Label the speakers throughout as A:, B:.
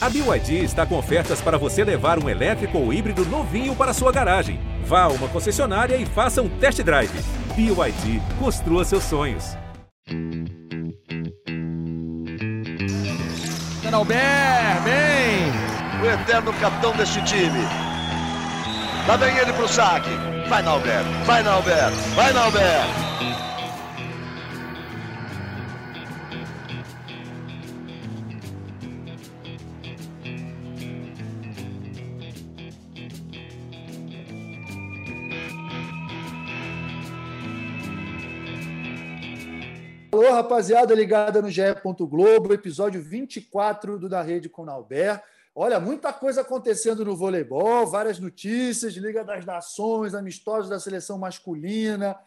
A: A BYD está com ofertas para você levar um elétrico ou híbrido novinho para sua garagem. Vá a uma concessionária e faça um test drive. BYD, construa seus sonhos.
B: Albert, bem!
C: O eterno capitão deste time. Lá vem ele pro saque. Vai, Nalber, vai, Nalber, vai, Nalber.
D: Alô, rapaziada ligada no GE. Globo, episódio 24 do Da Rede com Nalber. Olha, muita coisa acontecendo no voleibol, várias notícias, Liga das Nações, amistosos da seleção masculina,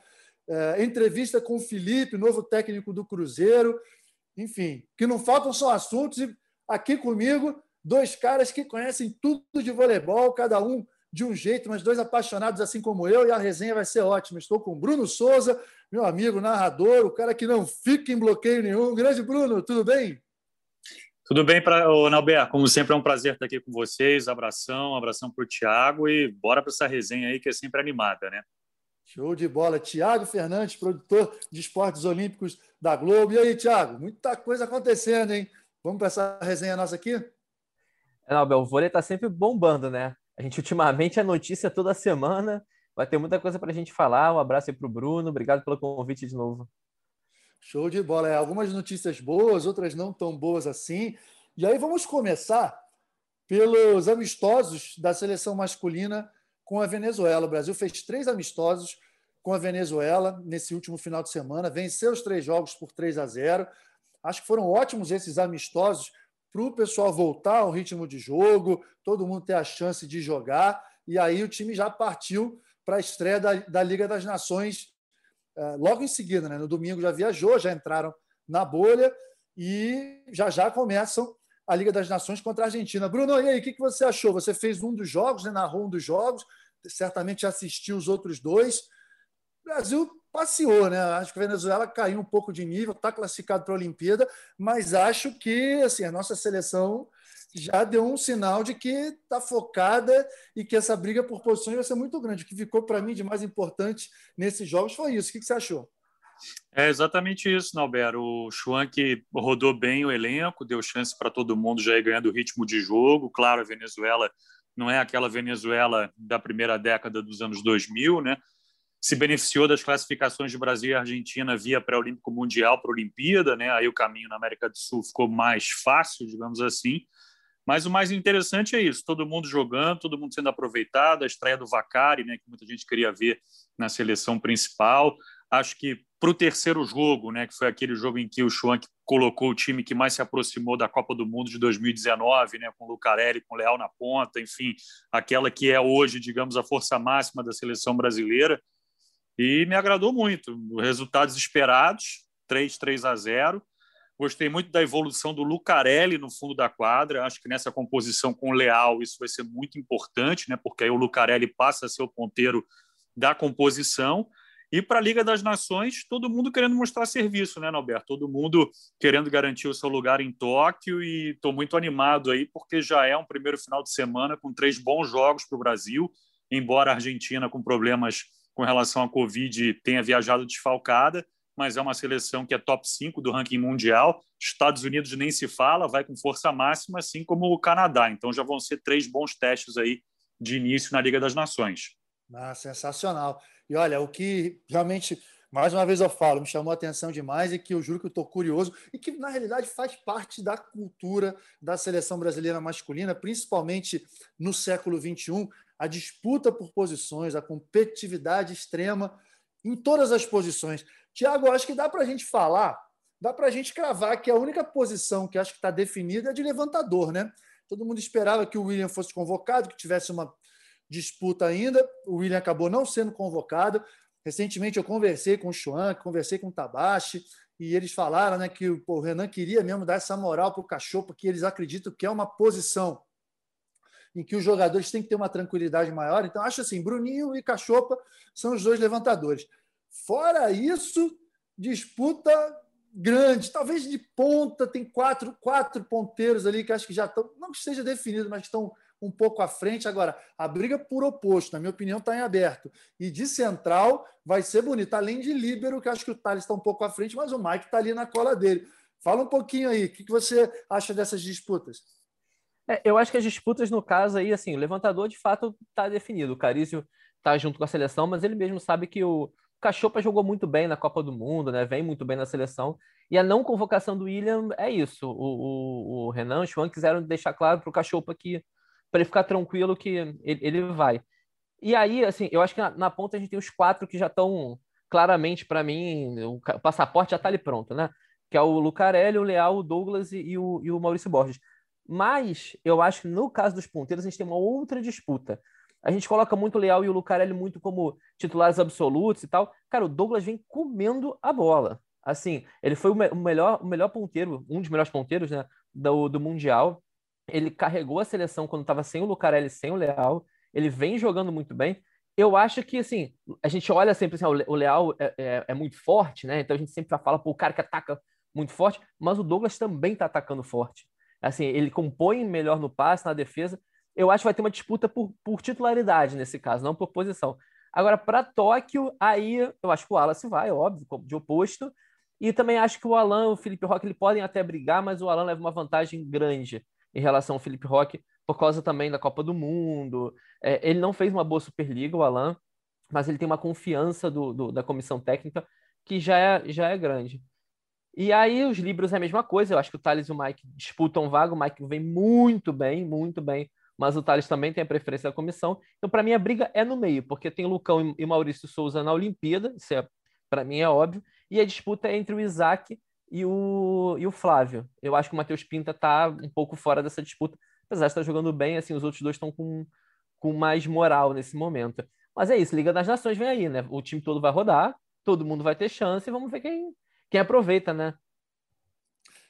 D: é, entrevista com o Felipe, novo técnico do Cruzeiro. Enfim, que não faltam são assuntos. E aqui comigo, dois caras que conhecem tudo de voleibol, cada um de um jeito, mas dois apaixonados assim como eu, e a resenha vai ser ótima. Estou com Bruno Souza, meu amigo narrador, o cara que não fica em bloqueio nenhum. Grande Bruno, tudo bem?
E: Tudo bem, pra, Nalber? Como sempre, é um prazer estar aqui com vocês. Abração, abração para o Tiago e bora para essa resenha aí que é sempre animada, né?
D: Show de bola. Tiago Fernandes, produtor de esportes olímpicos da Globo. E aí, Tiago? Muita coisa acontecendo, hein? Vamos para essa resenha nossa aqui?
F: É, Nalber, o vôlei está sempre bombando, né? A gente ultimamente é notícia toda semana. Vai ter muita coisa para a gente falar. Um abraço aí para o Bruno. Obrigado pelo convite de novo.
D: Show de bola. É, algumas notícias boas, outras não tão boas assim. E aí vamos começar pelos amistosos da seleção masculina com a Venezuela. O Brasil fez três amistosos com a Venezuela nesse último final de semana, venceu os três jogos por 3 a 0. Acho que foram ótimos esses amistosos para o pessoal voltar ao ritmo de jogo, todo mundo ter a chance de jogar. E aí o time já partiu para a estreia da, da Liga das Nações é, logo em seguida. Né? No domingo já viajou, já entraram na bolha e já já começam a Liga das Nações contra a Argentina. Bruno, e aí, o que você achou? Você fez um dos jogos, né? narrou um dos jogos, certamente assistiu os outros dois. O Brasil passeou, né? Acho que a Venezuela caiu um pouco de nível, está classificado para a Olimpíada, mas acho que assim, a nossa seleção já deu um sinal de que está focada e que essa briga por posições vai ser muito grande. O que ficou para mim de mais importante nesses jogos foi isso. O que você achou?
E: É exatamente isso, Nalber. O Schwank rodou bem o elenco, deu chance para todo mundo já ir ganhando ritmo de jogo. Claro, a Venezuela não é aquela Venezuela da primeira década dos anos 2000, né? Se beneficiou das classificações de Brasil e Argentina via pré-olímpico mundial para a Olimpíada, né? Aí o caminho na América do Sul ficou mais fácil, digamos assim. Mas o mais interessante é isso: todo mundo jogando, todo mundo sendo aproveitado. A estreia do Vacari, né, que muita gente queria ver na seleção principal. Acho que para o terceiro jogo, né, que foi aquele jogo em que o Schwank colocou o time que mais se aproximou da Copa do Mundo de 2019, né, com o Lucarelli, com o Leal na ponta, enfim, aquela que é hoje, digamos, a força máxima da seleção brasileira e me agradou muito. Resultados esperados, 3 3 a 0. Gostei muito da evolução do Lucarelli no fundo da quadra. Acho que nessa composição com o Leal isso vai ser muito importante, né? porque aí o Lucarelli passa a ser o ponteiro da composição. E para a Liga das Nações, todo mundo querendo mostrar serviço, né, Norberto? Todo mundo querendo garantir o seu lugar em Tóquio e estou muito animado aí, porque já é um primeiro final de semana com três bons jogos para o Brasil, embora a Argentina com problemas com relação à Covid tenha viajado desfalcada, mas é uma seleção que é top 5 do ranking mundial. Estados Unidos nem se fala, vai com força máxima, assim como o Canadá. Então já vão ser três bons testes aí de início na Liga das Nações.
D: Ah, sensacional. E olha, o que realmente, mais uma vez eu falo, me chamou a atenção demais e que eu juro que eu estou curioso e que, na realidade, faz parte da cultura da seleção brasileira masculina, principalmente no século XXI a disputa por posições, a competitividade extrema em todas as posições. Tiago, acho que dá para a gente falar, dá para a gente cravar que a única posição que acho que está definida é de levantador, né? Todo mundo esperava que o William fosse convocado, que tivesse uma disputa ainda. O William acabou não sendo convocado. Recentemente eu conversei com o Chuan, conversei com o Tabashi, e eles falaram né, que o Renan queria mesmo dar essa moral para o cachorro, porque eles acreditam que é uma posição em que os jogadores têm que ter uma tranquilidade maior. Então, acho assim: Bruninho e Cachopa são os dois levantadores. Fora isso, disputa grande, talvez de ponta, tem quatro, quatro ponteiros ali que acho que já estão, não que esteja definido, mas estão um pouco à frente. Agora, a briga por oposto, na minha opinião, está em aberto. E de central vai ser bonito. Além de líbero, que acho que o Thales está um pouco à frente, mas o Mike está ali na cola dele. Fala um pouquinho aí, o que você acha dessas disputas?
F: É, eu acho que as disputas, no caso aí, assim, o levantador de fato está definido. O Carício está junto com a seleção, mas ele mesmo sabe que o Cachopa jogou muito bem na Copa do Mundo, né? Vem muito bem na seleção. E a não convocação do William é isso. O, o, o Renan e o Schwan quiseram deixar claro para o Cachopa que para ele ficar tranquilo que ele, ele, vai. E aí, assim, eu acho que na, na ponta a gente tem os quatro que já estão claramente, para mim, o passaporte já está ali pronto, né? Que é o Lucarelli, o Leal, o Douglas e, e, o, e o Maurício Borges. Mas eu acho que no caso dos ponteiros a gente tem uma outra disputa. A gente coloca muito o Leal e o Lucarelli muito como titulares absolutos e tal. Cara, o Douglas vem comendo a bola. Assim, ele foi o, me o melhor, o melhor ponteiro, um dos melhores ponteiros, né, do, do Mundial ele carregou a seleção quando estava sem o Lucarelli, sem o Leal. Ele vem jogando muito bem. Eu acho que, assim, a gente olha sempre assim, o Leal é, é, é muito forte, né? Então a gente sempre fala, pô, o cara que ataca muito forte, mas o Douglas também está atacando forte. Assim, ele compõe melhor no passe, na defesa. Eu acho que vai ter uma disputa por, por titularidade nesse caso, não por posição. Agora, para Tóquio, aí eu acho que o Wallace vai, óbvio, de oposto. E também acho que o Alan o Felipe Roque ele podem até brigar, mas o Alan leva uma vantagem grande em relação ao Felipe Roque, por causa também da Copa do Mundo. É, ele não fez uma boa Superliga, o Alan, mas ele tem uma confiança do, do, da comissão técnica que já é, já é grande. E aí os Libros é a mesma coisa, eu acho que o Thales e o Mike disputam vaga, o Mike vem muito bem, muito bem, mas o Thales também tem a preferência da comissão. Então, para mim, a briga é no meio, porque tem Lucão e Maurício Souza na Olimpíada, isso é, para mim é óbvio, e a disputa é entre o Isaac e o, e o Flávio. Eu acho que o Matheus Pinta está um pouco fora dessa disputa, apesar de estar jogando bem, assim, os outros dois estão com, com mais moral nesse momento. Mas é isso, Liga das Nações vem aí, né? O time todo vai rodar, todo mundo vai ter chance e vamos ver quem, quem aproveita, né?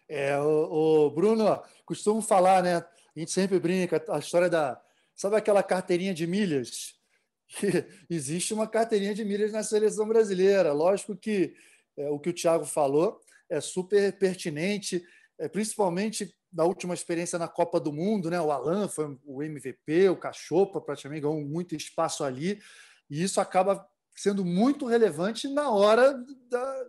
D: É, o, o Bruno, costumo falar, né? A gente sempre brinca, a história da. Sabe aquela carteirinha de milhas? Existe uma carteirinha de milhas na seleção brasileira. Lógico que é, o que o Thiago falou é super pertinente, é, principalmente na última experiência na Copa do Mundo, né? O Alan foi o MVP, o Cachopa praticamente ganhou muito espaço ali, e isso acaba sendo muito relevante na hora da,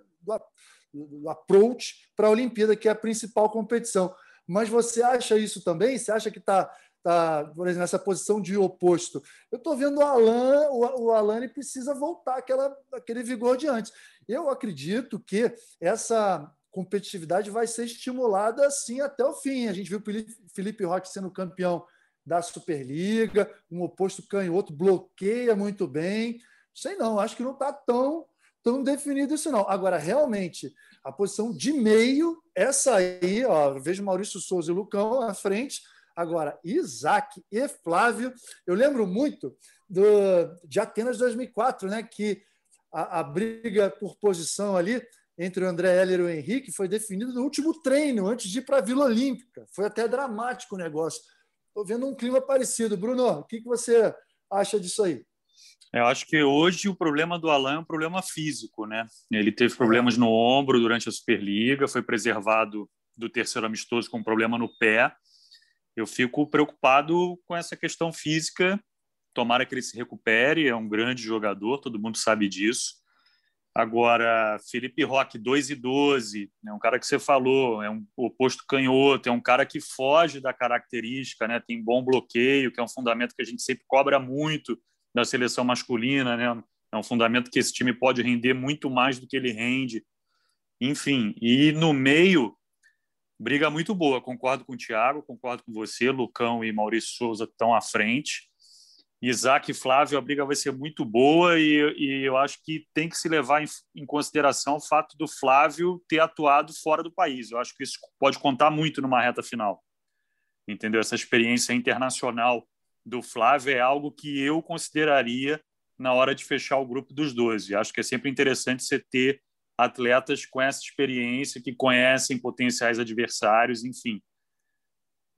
D: do approach para a Olimpíada, que é a principal competição. Mas você acha isso também? Você acha que está tá, por exemplo, nessa posição de oposto. Eu estou vendo o Alan, o, o Alan precisa voltar aquela, aquele vigor de antes. Eu acredito que essa competitividade vai ser estimulada assim até o fim. A gente viu o Felipe Roque sendo campeão da Superliga, um oposto canhoto bloqueia muito bem. Sei não, acho que não está tão, tão definido isso não. Agora, realmente, a posição de meio, essa aí, ó, vejo Maurício Souza e Lucão à frente. Agora, Isaac e Flávio, eu lembro muito do, de Atenas 2004, né, que a, a briga por posição ali entre o André Heller e o Henrique foi definida no último treino, antes de ir para a Vila Olímpica. Foi até dramático o negócio. Estou vendo um clima parecido. Bruno, o que, que você acha disso aí?
E: Eu acho que hoje o problema do Alan é um problema físico, né? Ele teve problemas no ombro durante a Superliga, foi preservado do terceiro amistoso com um problema no pé. Eu fico preocupado com essa questão física Tomara que ele se recupere, é um grande jogador, todo mundo sabe disso. Agora, Felipe Roque, 2 e 12, é um cara que você falou, é um oposto canhoto, é um cara que foge da característica, né? tem bom bloqueio, que é um fundamento que a gente sempre cobra muito da seleção masculina, né? é um fundamento que esse time pode render muito mais do que ele rende. Enfim, e no meio, briga muito boa, concordo com o Thiago, concordo com você, Lucão e Maurício Souza estão à frente. Isaac e Flávio, a briga vai ser muito boa e, e eu acho que tem que se levar em, em, consideração o fato do Flávio ter atuado fora do país. Eu acho que isso pode contar muito numa reta final. Entendeu? Essa experiência internacional do Flávio é algo que eu consideraria na hora de fechar o grupo dos 12. Acho que é sempre interessante você ter atletas com essa experiência, que conhecem potenciais adversários, enfim.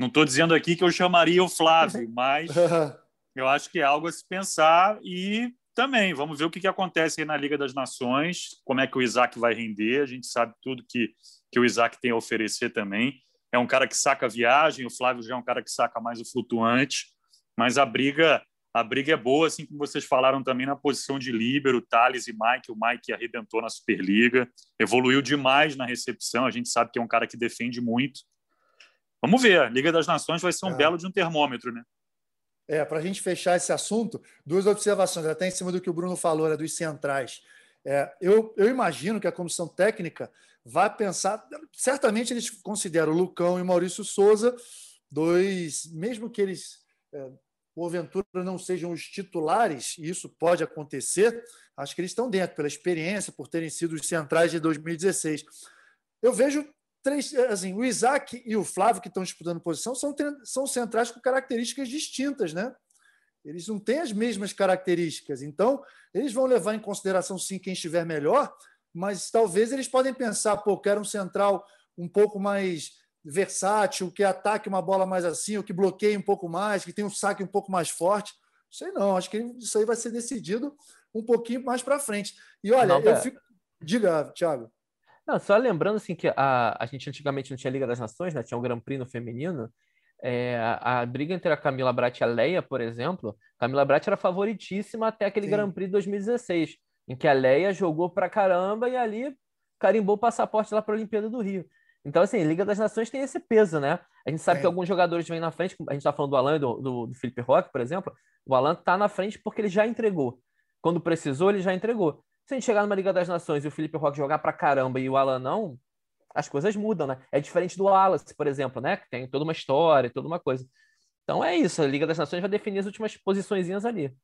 E: Não estou dizendo aqui que eu chamaria o Flávio, mas eu acho que é algo a se pensar e Também, vamos ver o que, que acontece aí na Liga das Nações, como é que o Isaac vai render. A gente sabe tudo que, que o Isaac tem a oferecer também. É um cara que saca a viagem, o Flávio já é um cara que saca mais o flutuante, mas a briga a briga é boa, assim como vocês falaram também na posição de líbero, Thales e Mike. O Mike arrebentou na Superliga, evoluiu demais na recepção. A gente sabe que é um cara que defende muito. Vamos ver, a Liga das Nações vai ser um é. belo de um termômetro, né?
D: É, para a gente fechar esse assunto, duas observações, até em cima do que o Bruno falou, né, dos centrais. É, eu, eu imagino que a comissão técnica vai pensar. Certamente eles consideram o Lucão e o Maurício Souza dois, mesmo que eles é, porventura não sejam os titulares, e isso pode acontecer, acho que eles estão dentro, pela experiência, por terem sido os centrais de 2016. Eu vejo três, assim, o Isaac e o Flávio, que estão disputando posição, são, são centrais com características distintas, né? Eles não têm as mesmas características. Então, eles vão levar em consideração, sim, quem estiver melhor, mas talvez eles podem pensar, pô, quero um central um pouco mais versátil, que ataque uma bola mais assim, ou que bloqueie um pouco mais, que tenha um saque um pouco mais forte. Sei não, acho que isso aí vai ser decidido um pouquinho mais para frente. E olha, não, eu fico. Diga, Thiago.
F: Não, só lembrando assim que a, a gente antigamente não tinha Liga das Nações, né? Tinha o Grand Prix no feminino. É, a, a, briga entre a Camila Brat e a Leia, por exemplo, Camila Brat era favoritíssima até aquele Sim. Grand Prix de 2016, em que a Leia jogou pra caramba e ali carimbou o passaporte lá para a Olimpíada do Rio. Então, assim, Liga das Nações tem esse peso, né? A gente sabe é. que alguns jogadores vêm na frente, a gente está falando do Alan e do, do, do Felipe Roque, por exemplo. O Alan está na frente porque ele já entregou. Quando precisou, ele já entregou. Se a gente chegar numa Liga das Nações e o Felipe Roque jogar pra caramba e o Alan não, as coisas mudam, né? É diferente do Wallace, por exemplo, né? Que tem toda uma história, toda uma coisa. Então é isso, a Liga das Nações vai definir as últimas posições ali.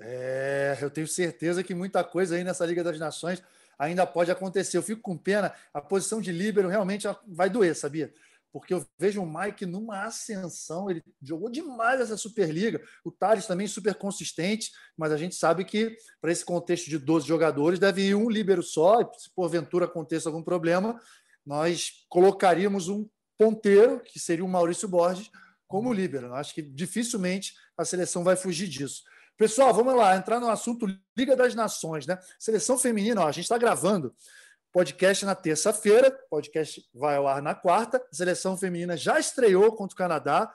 D: É, eu tenho certeza que muita coisa aí nessa Liga das Nações ainda pode acontecer. Eu fico com pena, a posição de líbero realmente vai doer, sabia? Porque eu vejo o Mike numa ascensão, ele jogou demais essa Superliga. O Thales também super consistente, mas a gente sabe que para esse contexto de 12 jogadores deve ir um líbero só, e se porventura aconteça algum problema, nós colocaríamos um ponteiro, que seria o Maurício Borges, como líbero. Acho que dificilmente a seleção vai fugir disso. Pessoal, vamos lá, entrar no assunto Liga das Nações, né? Seleção feminina, ó, a gente está gravando podcast na terça-feira, podcast vai ao ar na quarta. Seleção feminina já estreou contra o Canadá.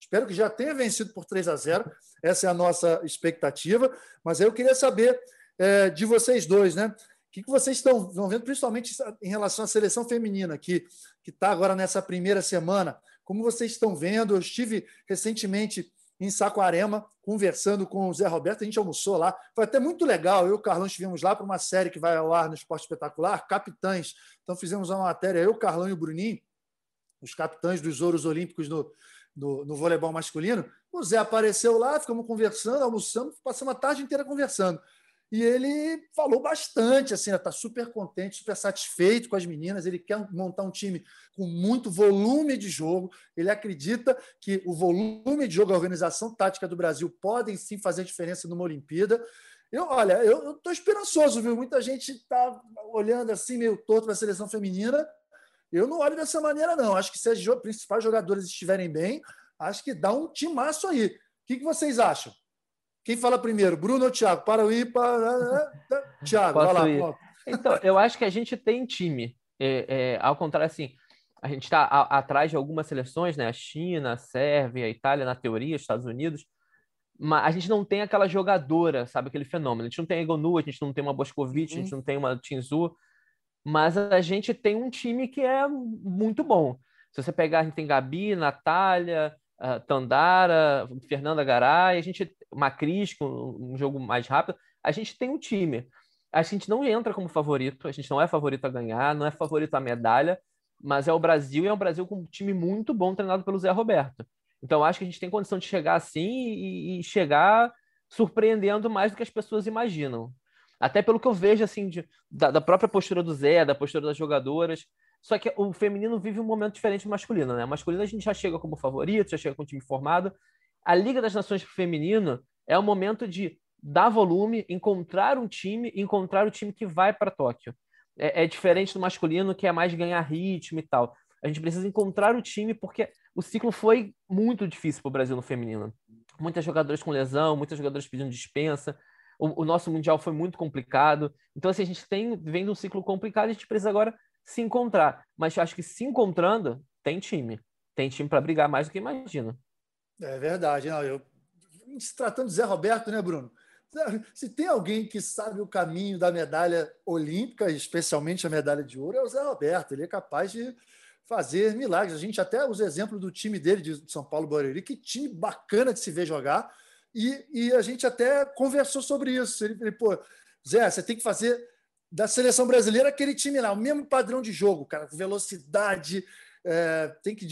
D: Espero que já tenha vencido por 3 a 0. Essa é a nossa expectativa. Mas aí eu queria saber é, de vocês dois, né? O que, que vocês estão vendo, principalmente em relação à seleção feminina, que está agora nessa primeira semana? Como vocês estão vendo? Eu estive recentemente em Saquarema, conversando com o Zé Roberto. A gente almoçou lá. Foi até muito legal. Eu e o Carlão estivemos lá para uma série que vai ao ar no Esporte Espetacular, Capitães. Então fizemos uma matéria, eu, Carlão e o Bruninho, os capitães dos Ouros Olímpicos no, no, no voleibol masculino. O Zé apareceu lá, ficamos conversando, almoçando, passamos a tarde inteira conversando. E ele falou bastante, assim, está super contente, super satisfeito com as meninas. Ele quer montar um time com muito volume de jogo. Ele acredita que o volume de jogo, a organização tática do Brasil podem sim fazer diferença numa Olimpíada. Eu, olha, eu estou esperançoso, viu? Muita gente está olhando assim meio torto para a seleção feminina. Eu não olho dessa maneira, não. Acho que se as principais jogadoras estiverem bem, acho que dá um timaço aí. O que, que vocês acham? Quem fala primeiro, Bruno ou Thiago? Para o ir, para. Thiago, vai lá. Ir.
F: Então, eu acho que a gente tem time. É, é, ao contrário, assim, a gente está atrás de algumas seleções, né? A China, a Sérvia, a Itália, na teoria, Estados Unidos. Mas a gente não tem aquela jogadora, sabe? Aquele fenômeno. A gente não tem a Egonu, a gente não tem uma Boscovic, uhum. a gente não tem uma Tinzu. Mas a gente tem um time que é muito bom. Se você pegar, a gente tem Gabi, Natália, uh, Tandara, Fernanda Garay, a gente, Macris, com um jogo mais rápido, a gente tem um time. A gente não entra como favorito, a gente não é favorito a ganhar, não é favorito a medalha, mas é o Brasil e é um Brasil com um time muito bom treinado pelo Zé Roberto. Então acho que a gente tem condição de chegar assim e, e chegar surpreendendo mais do que as pessoas imaginam. Até pelo que eu vejo assim de, da, da própria postura do Zé, da postura das jogadoras. Só que o feminino vive um momento diferente do masculino, né? O masculino a gente já chega como favorito, já chega com o time formado. A Liga das Nações feminino é o momento de dar volume, encontrar um time, encontrar o time que vai para Tóquio. É, é, diferente do masculino, que é mais ganhar ritmo e tal. A gente precisa encontrar o time porque o ciclo foi muito difícil para o Brasil no feminino. Muitas jogadoras com lesão, muitas jogadoras pedindo dispensa, o, o, nosso Mundial foi muito complicado. Então, assim, a gente tem, vem de um ciclo complicado a gente precisa agora se encontrar. Mas acho que se encontrando, tem time. Tem time para brigar mais do que imagina.
D: É verdade. Não, eu, se tratando de Zé Roberto, né, Bruno? Se tem alguém que sabe o caminho da medalha olímpica, especialmente a medalha de ouro, é o Zé Roberto. Ele é capaz de fazer milagres. A gente até usa exemplo do time dele de São Paulo Barueri, que time bacana de se ver jogar. E, e a gente até conversou sobre isso. Ele, ele, pô, Zé, você tem que fazer da seleção brasileira aquele time lá, o mesmo padrão de jogo, cara, velocidade, é, tem que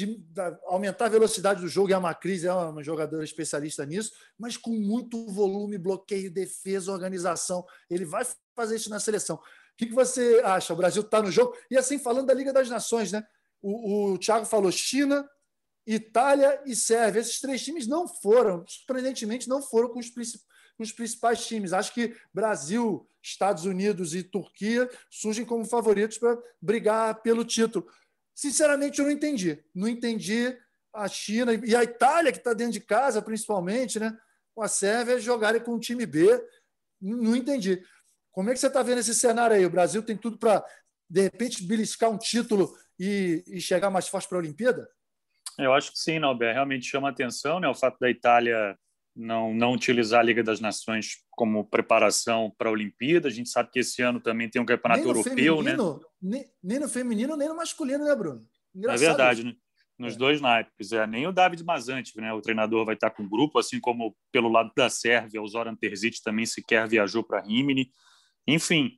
D: aumentar a velocidade do jogo. E a Macris é uma jogadora especialista nisso, mas com muito volume, bloqueio, defesa, organização. Ele vai fazer isso na seleção. O que, que você acha? O Brasil está no jogo. E assim, falando da Liga das Nações, né? O, o Thiago falou China, Itália e Sérvia. Esses três times não foram, surpreendentemente, não foram com os, com os principais times. Acho que Brasil, Estados Unidos e Turquia surgem como favoritos para brigar pelo título. Sinceramente, eu não entendi. Não entendi a China e a Itália, que está dentro de casa, principalmente, né? com a Sérvia, jogarem com o time B. Não entendi. Como é que você está vendo esse cenário aí? O Brasil tem tudo para, de repente, beliscar um título e, e chegar mais forte para a Olimpíada?
E: Eu acho que sim, Nalber. Realmente chama atenção né, o fato da Itália não, não utilizar a Liga das Nações como preparação para a Olimpíada. A gente sabe que esse ano também tem um campeonato europeu, né?
D: Nem, nem, no feminino, nem no masculino, né, Bruno?
E: Engraçado é verdade, né? Nos é. dois naipes. É, nem o David Mazante, né? O treinador vai estar com o grupo, assim como pelo lado da Sérvia, o Zoran Terzic também sequer viajou para Rimini. Enfim,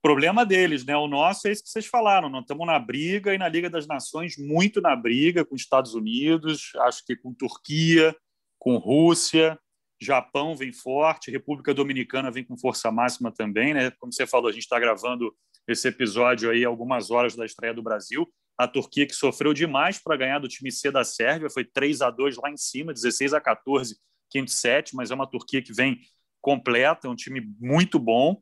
E: problema deles, né? O nosso é isso que vocês falaram. Nós estamos na briga e na Liga das Nações, muito na briga com os Estados Unidos, acho que com Turquia, com Rússia, Japão vem forte, República Dominicana vem com força máxima também, né? Como você falou, a gente está gravando esse episódio aí algumas horas da estreia do Brasil. A Turquia que sofreu demais para ganhar do time C da Sérvia, foi 3 a 2 lá em cima, 16 a 14, quinto set, mas é uma Turquia que vem completa, é um time muito bom.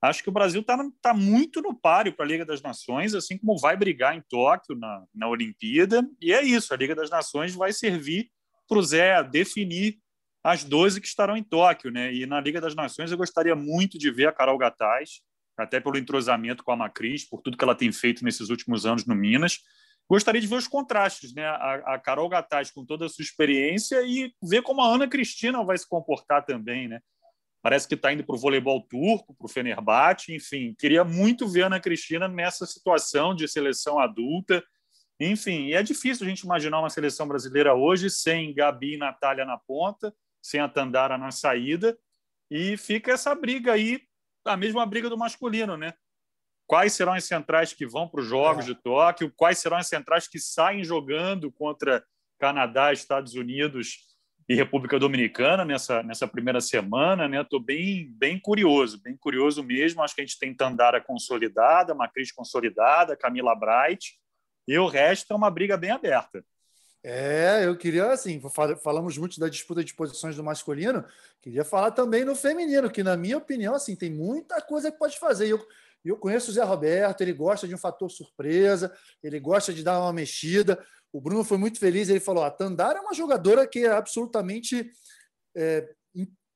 E: Acho que o Brasil está tá muito no páreo para a Liga das Nações, assim como vai brigar em Tóquio na, na Olimpíada. E é isso, a Liga das Nações vai servir para o Zé definir as 12 que estarão em Tóquio. Né? E na Liga das Nações eu gostaria muito de ver a Carol Gataz, até pelo entrosamento com a Macris, por tudo que ela tem feito nesses últimos anos no Minas. Gostaria de ver os contrastes, né? A, a Carol Gataz com toda a sua experiência e ver como a Ana Cristina vai se comportar também, né? Parece que está indo para o voleibol turco, para o Fenerbahçe, enfim. Queria muito ver a Ana Cristina nessa situação de seleção adulta, enfim, e é difícil a gente imaginar uma seleção brasileira hoje sem Gabi e Natália na ponta, sem a Tandara na saída, e fica essa briga aí, a mesma briga do masculino, né? Quais serão as centrais que vão para os Jogos é. de Tóquio? Quais serão as centrais que saem jogando contra Canadá, Estados Unidos e República Dominicana nessa, nessa primeira semana? Né? Estou bem, bem curioso, bem curioso mesmo. Acho que a gente tem Tandara consolidada, Macris consolidada, Camila Bright, e o resto é uma briga bem aberta.
D: É, eu queria, assim, falamos muito da disputa de posições do masculino, queria falar também no feminino, que, na minha opinião, assim, tem muita coisa que pode fazer. Eu, eu conheço o Zé Roberto, ele gosta de um fator surpresa, ele gosta de dar uma mexida. O Bruno foi muito feliz, ele falou: a Tandara é uma jogadora que é absolutamente é,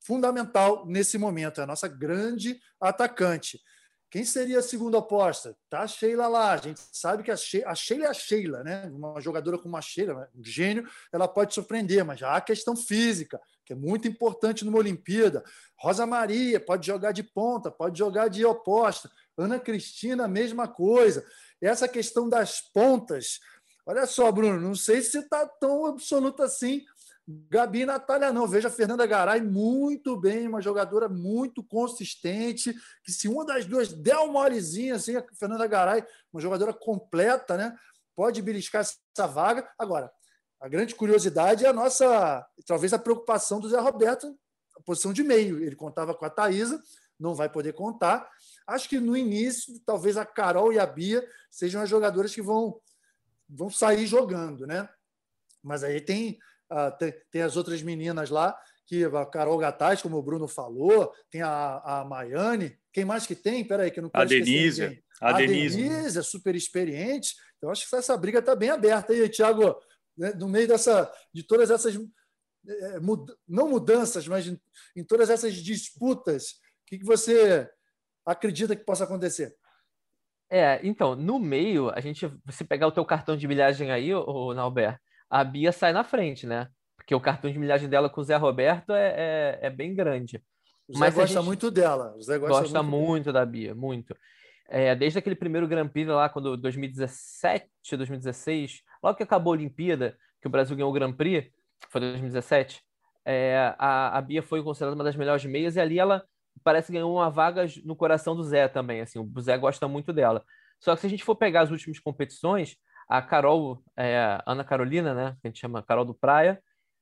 D: fundamental nesse momento, é a nossa grande atacante. Quem seria a segunda aposta? Tá a Sheila lá. A gente sabe que a Sheila, a Sheila é a Sheila, né? Uma jogadora com uma Sheila, um gênio, ela pode surpreender, mas já há a questão física, que é muito importante numa Olimpíada. Rosa Maria pode jogar de ponta, pode jogar de oposta. Ana Cristina, mesma coisa. Essa questão das pontas. Olha só, Bruno, não sei se está tão absoluto assim Gabi Natália não. Veja a Fernanda Garay muito bem, uma jogadora muito consistente, que se uma das duas der uma molezinha, assim, a Fernanda Garay, uma jogadora completa, né? Pode beliscar essa vaga. Agora, a grande curiosidade é a nossa, talvez a preocupação do Zé Roberto, a posição de meio. Ele contava com a Thaisa, não vai poder contar. Acho que no início, talvez a Carol e a Bia sejam as jogadoras que vão, vão sair jogando, né? Mas aí tem tem, tem, as outras meninas lá, que a Carol Gataz, como o Bruno falou, tem a, a Maiane. Quem mais que tem? Peraí, que eu não
E: quero A Denise.
D: A, a Denise. Denise é super experiente. Então, acho que essa briga está bem aberta aí, Thiago. Né, no meio dessa, de todas essas, é, mud, não mudanças, mas em, em todas essas disputas que, que você acredita que possa acontecer?
F: É, então, no meio, a gente, se pegar o teu cartão de milhagem aí, o Nauber, a Bia sai na frente, né? Porque o cartão de milhagem dela com o Zé Roberto é, é, é bem grande.
D: O Zé Mas gosta gente... muito dela. O Zé
F: gosta, gosta muito, muito da Bia, muito. É, desde aquele primeiro Grand Prix lá, quando 2017, 2016, logo que acabou a Olimpíada, que o Brasil ganhou o Grand Prix, foi 2017, é, a, a Bia foi considerada uma das melhores meias e ali ela parece que ganhou uma vaga no coração do Zé também. Assim, o Zé gosta muito dela. Só que se a gente for pegar as últimas competições, a Carol, é, Ana Carolina, né, que a gente chama Carol do Praia,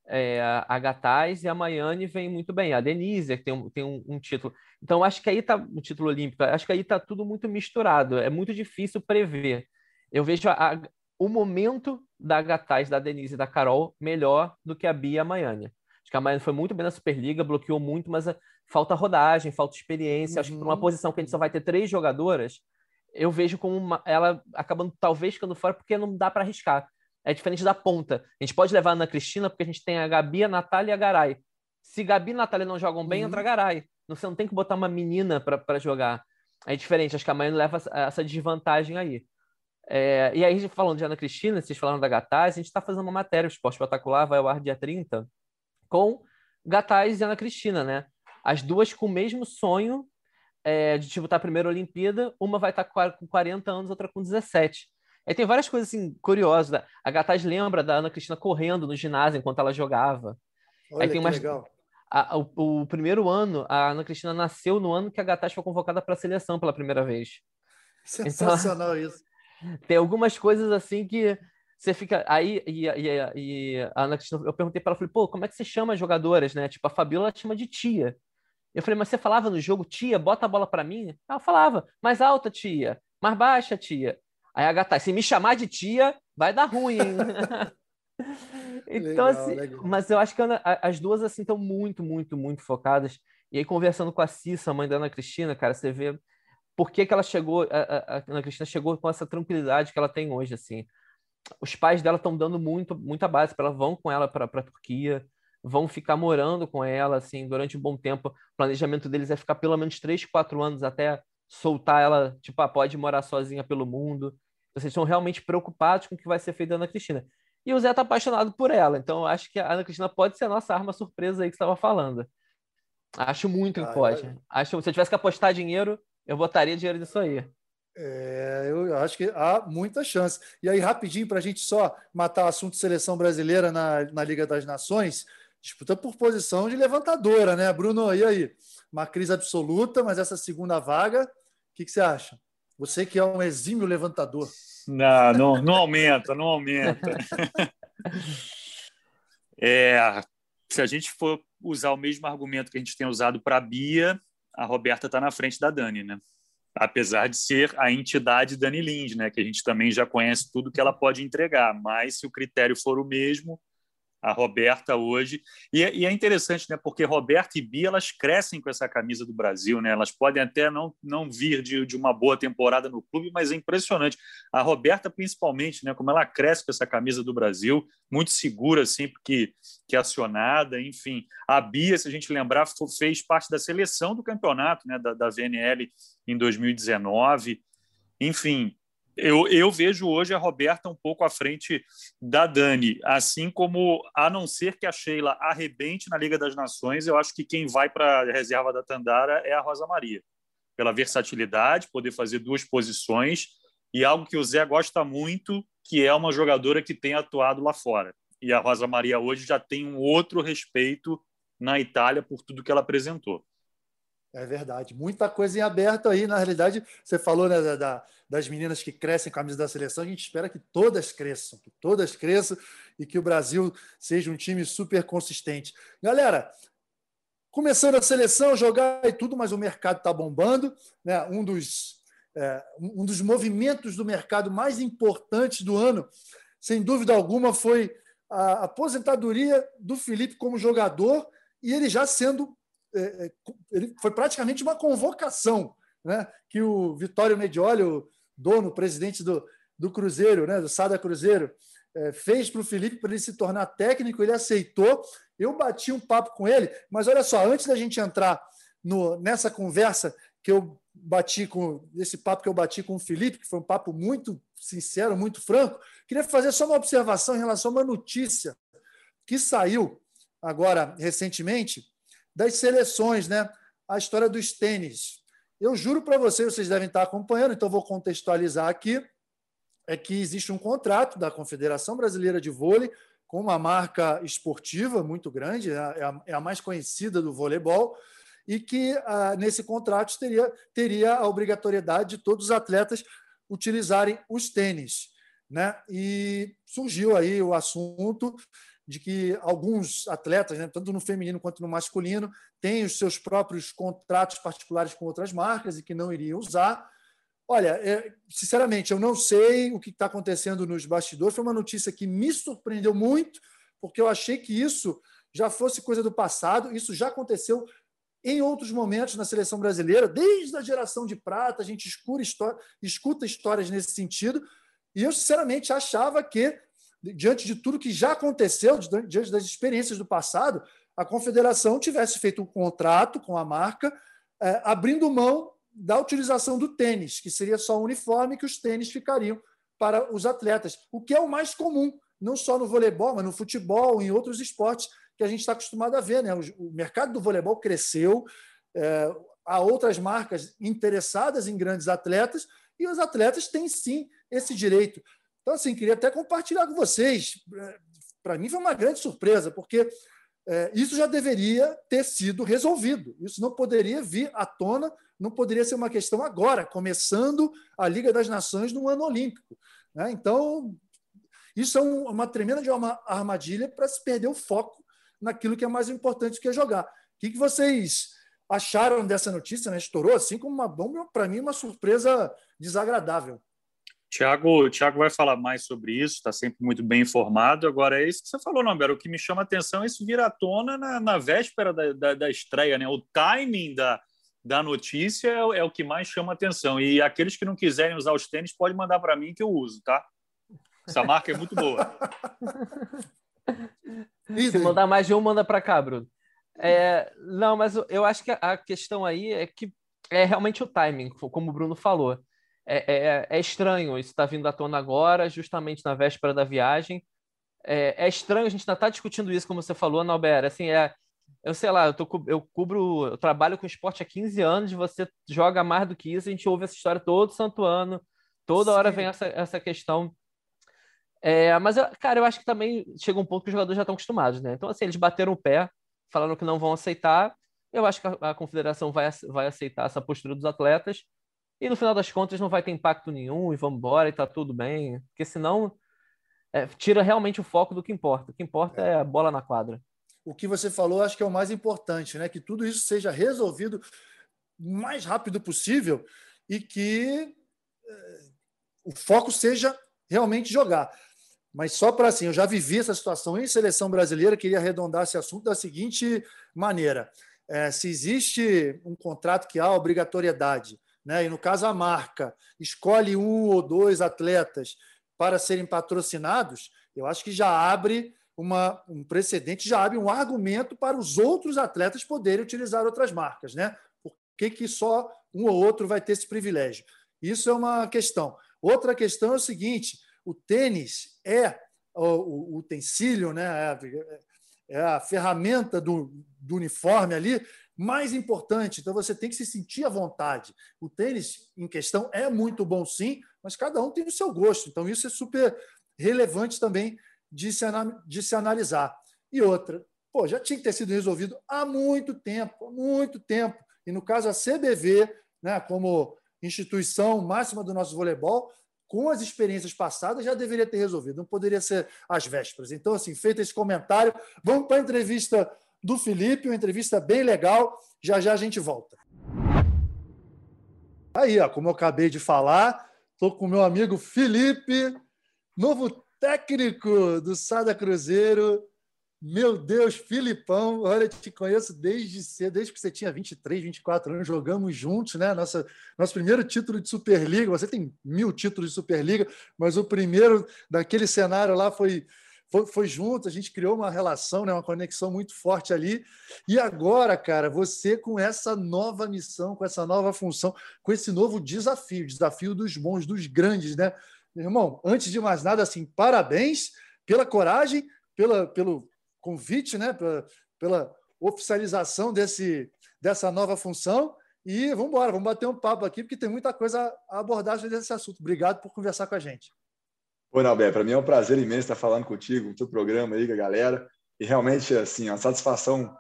F: é, a Gataz e a Maiane vem muito bem. A Denise, que tem um, tem um, um título. Então, acho que aí está o título olímpico, acho que aí está tudo muito misturado. É muito difícil prever. Eu vejo a, a, o momento da Gataz, da Denise e da Carol melhor do que a Bia e a Maiane. Acho que a Maiane foi muito bem na Superliga, bloqueou muito, mas falta rodagem, falta experiência. Uhum. Acho que para uma uhum. posição que a gente só vai ter três jogadoras, eu vejo como uma, ela acabando talvez ficando fora porque não dá para arriscar. É diferente da ponta. A gente pode levar a Ana Cristina porque a gente tem a Gabi, a Natália e a Garay. Se Gabi e Natália não jogam bem, uhum. entra a Garay. Você não tem que botar uma menina para jogar. É diferente. Acho que a mãe leva essa desvantagem aí. É, e aí, falando de Ana Cristina, vocês falaram da Gataz, a gente está fazendo uma matéria, o Esporte Espetacular vai ao ar dia 30, com Gataz e Ana Cristina, né? As duas com o mesmo sonho é, de disputar a primeira Olimpíada, uma vai estar tá com 40 anos, outra com 17. Aí tem várias coisas assim, curiosas. A Gataz lembra da Ana Cristina correndo no ginásio enquanto ela jogava.
D: Olha Aí tem umas... legal.
F: A, o, o, primeiro ano, a Ana Cristina nasceu no ano que a Gataz foi convocada para a seleção pela primeira vez.
D: Sensacional então, isso.
F: Tem algumas coisas assim que você fica. Aí, e, e, e a Ana Cristina, eu perguntei para ela, falei, pô, como é que você chama as jogadoras, né? Tipo, a Fabiola ela chama de tia. Eu falei, mas você falava no jogo, tia, bota a bola para mim? Ela falava, mais alta, tia, mais baixa, tia. Aí a gata, se me chamar de tia, vai dar ruim, então, legal, assim, legal. mas eu acho que as duas assim estão muito, muito, muito focadas. E aí, conversando com a Cissa, mãe da Ana Cristina, cara, você vê por que, que ela chegou, a, a Ana Cristina chegou com essa tranquilidade que ela tem hoje, assim. Os pais dela estão dando muito, muita base para ela, vão com ela para a Turquia, vão ficar morando com ela, assim, durante um bom tempo. O planejamento deles é ficar pelo menos três, quatro anos até soltar ela, tipo, ah, pode morar sozinha pelo mundo. Vocês estão realmente preocupados com o que vai ser feito da Ana Cristina. E o Zé tá apaixonado por ela. Então, acho que a Ana Cristina pode ser a nossa arma surpresa aí que você estava falando. Acho muito que pode. Acho, se eu tivesse que apostar dinheiro, eu botaria dinheiro nisso aí.
D: É, eu acho que há muita chance. E aí, rapidinho, para a gente só matar o assunto seleção brasileira na, na Liga das Nações, disputa por posição de levantadora, né, Bruno? E aí? Uma crise absoluta, mas essa segunda vaga, o que, que você acha? Você que é um exímio levantador.
E: Não, não, não aumenta, não aumenta. É, se a gente for usar o mesmo argumento que a gente tem usado para a Bia, a Roberta está na frente da Dani, né? Apesar de ser a entidade Dani Lind, né? Que a gente também já conhece tudo que ela pode entregar. Mas se o critério for o mesmo, a Roberta hoje. E é, e é, interessante, né? Porque Roberta e Bia elas crescem com essa camisa do Brasil, né? Elas podem até não, não vir de, de uma boa temporada no clube, mas é impressionante. A Roberta, principalmente, né? Como ela cresce com essa camisa do Brasil, muito segura sempre que, que acionada, enfim. A Bia, se a gente lembrar, fez parte da seleção do campeonato, né? Da, da VNL em 2019. Enfim, eu, eu, vejo hoje a Roberta um pouco à frente da Dani, assim como, a não ser que a Sheila arrebente na Liga das Nações, eu acho que quem vai para a reserva da Tandara é a Rosa Maria, pela versatilidade, poder fazer duas posições e algo que o Zé gosta muito, que é uma jogadora que tem atuado lá fora. E a Rosa Maria hoje já tem um outro respeito na Itália por tudo que ela apresentou.
D: É verdade. Muita coisa em aberto aí. Na realidade, você falou né, da, das meninas que crescem com a camisa da seleção. A gente espera que todas cresçam, que todas cresçam e que o Brasil seja um time super consistente. Galera, começando a seleção, jogar e tudo, mas o mercado está bombando. Né? Um, dos, é, um dos movimentos do mercado mais importantes do ano, sem dúvida alguma, foi a aposentadoria do Felipe como jogador e ele já sendo é, é, ele foi praticamente uma convocação né, que o Vitório Medioli, o dono, presidente do, do Cruzeiro, né, do Sada Cruzeiro, é, fez para o Felipe para ele se tornar técnico, ele aceitou. Eu bati um papo com ele, mas olha só, antes da gente entrar no, nessa conversa que eu bati com esse papo que eu bati com o Felipe, que foi um papo muito sincero, muito franco, queria fazer só uma observação em relação a uma notícia que saiu agora recentemente das seleções, né? A história dos tênis. Eu juro para vocês, vocês devem estar acompanhando, então vou contextualizar aqui, é que existe um contrato da Confederação Brasileira de Vôlei com uma marca esportiva muito grande, é a, é a mais conhecida do voleibol, e que ah, nesse contrato teria, teria a obrigatoriedade de todos os atletas utilizarem os tênis. Né? E surgiu aí o assunto de que alguns atletas, né, tanto no feminino quanto no masculino, têm os seus próprios contratos particulares com outras marcas e que não iriam usar. Olha, é, sinceramente, eu não sei o que está acontecendo nos bastidores. Foi uma notícia que me surpreendeu muito, porque eu achei que isso já fosse coisa do passado. Isso já aconteceu em outros momentos na seleção brasileira, desde a geração de prata, a gente escuta histórias nesse sentido. E eu, sinceramente, achava que diante de tudo que já aconteceu, diante das experiências do passado, a confederação tivesse feito um contrato com a marca, é, abrindo mão da utilização do tênis, que seria só o uniforme, que os tênis ficariam para os atletas, o que é o mais comum, não só no voleibol, mas no futebol, em outros esportes que a gente está acostumado a ver. Né? O, mercado do voleibol cresceu, é, há outras marcas interessadas em grandes atletas, e os atletas têm sim esse direito. Então, assim, queria até compartilhar com vocês. Para mim foi uma grande surpresa, porque é, isso já deveria ter sido resolvido. Isso não poderia vir à tona, não poderia ser uma questão agora, começando a Liga das Nações no ano olímpico. Né? Então, isso é um, uma tremenda de uma armadilha para se perder o foco naquilo que é mais importante que é jogar. O que, que vocês acharam dessa notícia? Né? Estourou assim como uma bomba, para mim, uma surpresa desagradável.
E: Tiago, Tiago vai falar mais sobre isso, está sempre muito bem informado. Agora, é isso que você falou, Nambero. O que me chama a atenção é isso vir à tona na, na véspera da, da, da, estreia. Né? O timing da, da notícia é, é, o que mais chama a atenção. E aqueles que não quiserem usar os tênis, pode mandar para mim que eu uso, tá? Essa marca é muito boa.
F: Se mandar mais de um, manda para cá, Bruno. É, não, mas eu acho que a questão aí é que é realmente o timing, como o Bruno falou é, é, é estranho isso está vindo à tona agora, justamente na véspera da viagem. É, é estranho, a gente ainda está discutindo isso, como você falou, Nauber. Assim, é, eu sei lá, eu, tô, eu cubro, eu trabalho com esporte há 15 anos, você joga mais do que isso, a gente ouve essa história todo santo ano, toda Sim. hora vem essa, essa questão. É, mas, cara, eu acho que também chega um ponto que os jogadores já estão acostumados, né? Então, assim, eles bateram o pé, falaram que não vão aceitar. Eu acho que a, a confederação vai, vai aceitar essa postura dos atletas e no final das contas não vai ter impacto nenhum e vamos embora e tá tudo bem, porque senão é, tira realmente o foco do que importa. O que importa é. a bola na quadra.
D: O que você falou, acho que é o mais importante, né? Que tudo isso seja resolvido o mais rápido possível e que é, o foco seja realmente jogar. Mas só para assim, eu já vivi essa situação em seleção brasileira, queria arredondar esse assunto da seguinte maneira: é, se existe um contrato que há obrigatoriedade né? e no caso a marca escolhe um ou dois atletas para serem patrocinados, eu acho que já abre uma, um precedente, já abre um argumento para os outros atletas poderem utilizar outras marcas. Né? Por que, que só um ou outro vai ter esse privilégio? Isso é uma questão. Outra questão é o seguinte: o tênis é o, utensílio, né? É, é a ferramenta do, do uniforme ali mais importante. Então você tem que se sentir à vontade. O tênis em questão é muito bom, sim, mas cada um tem o seu gosto. Então isso é super relevante também de se, de se analisar. E outra, pô, já tinha que ter sido resolvido há muito tempo, muito tempo. E no caso a CBV, né, como instituição máxima do nosso voleibol, com as experiências passadas, já deveria ter resolvido, não poderia ser às vésperas. Então, assim, feito esse comentário, vamos para a entrevista do Felipe, uma entrevista bem legal. Já já a gente volta. Aí, ó, como eu acabei de falar, estou com o meu amigo Felipe, novo técnico do Sada Cruzeiro. Meu Deus, Filipão, olha, te conheço desde cedo, desde que você tinha 23, 24 anos, jogamos juntos, né? Nossa, nosso primeiro título de Superliga, você tem mil títulos de Superliga, mas o primeiro daquele cenário lá foi foi, foi junto, a gente criou uma relação, né, uma conexão muito forte ali. E agora, cara, você com essa nova missão, com essa nova função, com esse novo desafio, desafio dos bons, dos grandes, né? Irmão, antes de mais nada, assim, parabéns pela coragem, pela, pelo convite, né? Pela, pela oficialização desse, dessa nova função. E vamos embora, vamos bater um papo aqui, porque tem muita coisa a abordar desse assunto. Obrigado por conversar com a gente.
G: Oi, Nalber, para mim é um prazer imenso estar falando contigo, no teu programa aí, com a galera. E realmente, assim, a satisfação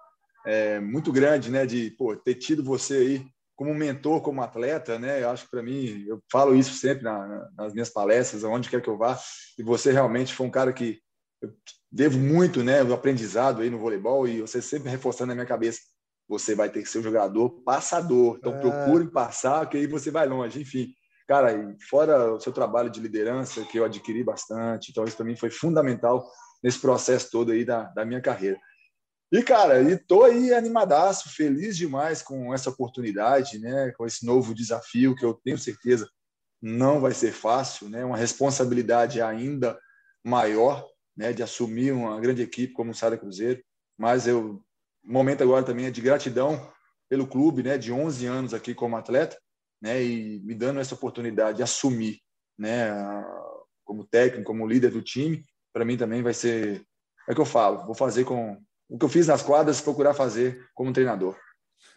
G: é muito grande, né, de pô, ter tido você aí como mentor, como atleta, né? Eu acho que para mim, eu falo isso sempre na, nas minhas palestras, aonde quer que eu vá. E você realmente foi um cara que eu devo muito, né, o aprendizado aí no voleibol e você sempre reforçando na minha cabeça, você vai ter que ser um jogador passador. Então é... procure passar, que aí você vai longe. Enfim, cara, fora o seu trabalho de liderança que eu adquiri bastante, então isso mim foi fundamental nesse processo todo aí da, da minha carreira. E, cara, e tô aí animadaço, feliz demais com essa oportunidade, né? Com esse novo desafio que eu tenho certeza não vai ser fácil, né? Uma responsabilidade ainda maior, né? De assumir uma grande equipe como o Sada Cruzeiro. Mas eu, o momento agora também é de gratidão pelo clube, né? De 11 anos aqui como atleta, né? E me dando essa oportunidade de assumir, né? Como técnico, como líder do time, para mim também vai ser, é o que eu falo, vou fazer com o que eu fiz nas quadras, procurar fazer como treinador.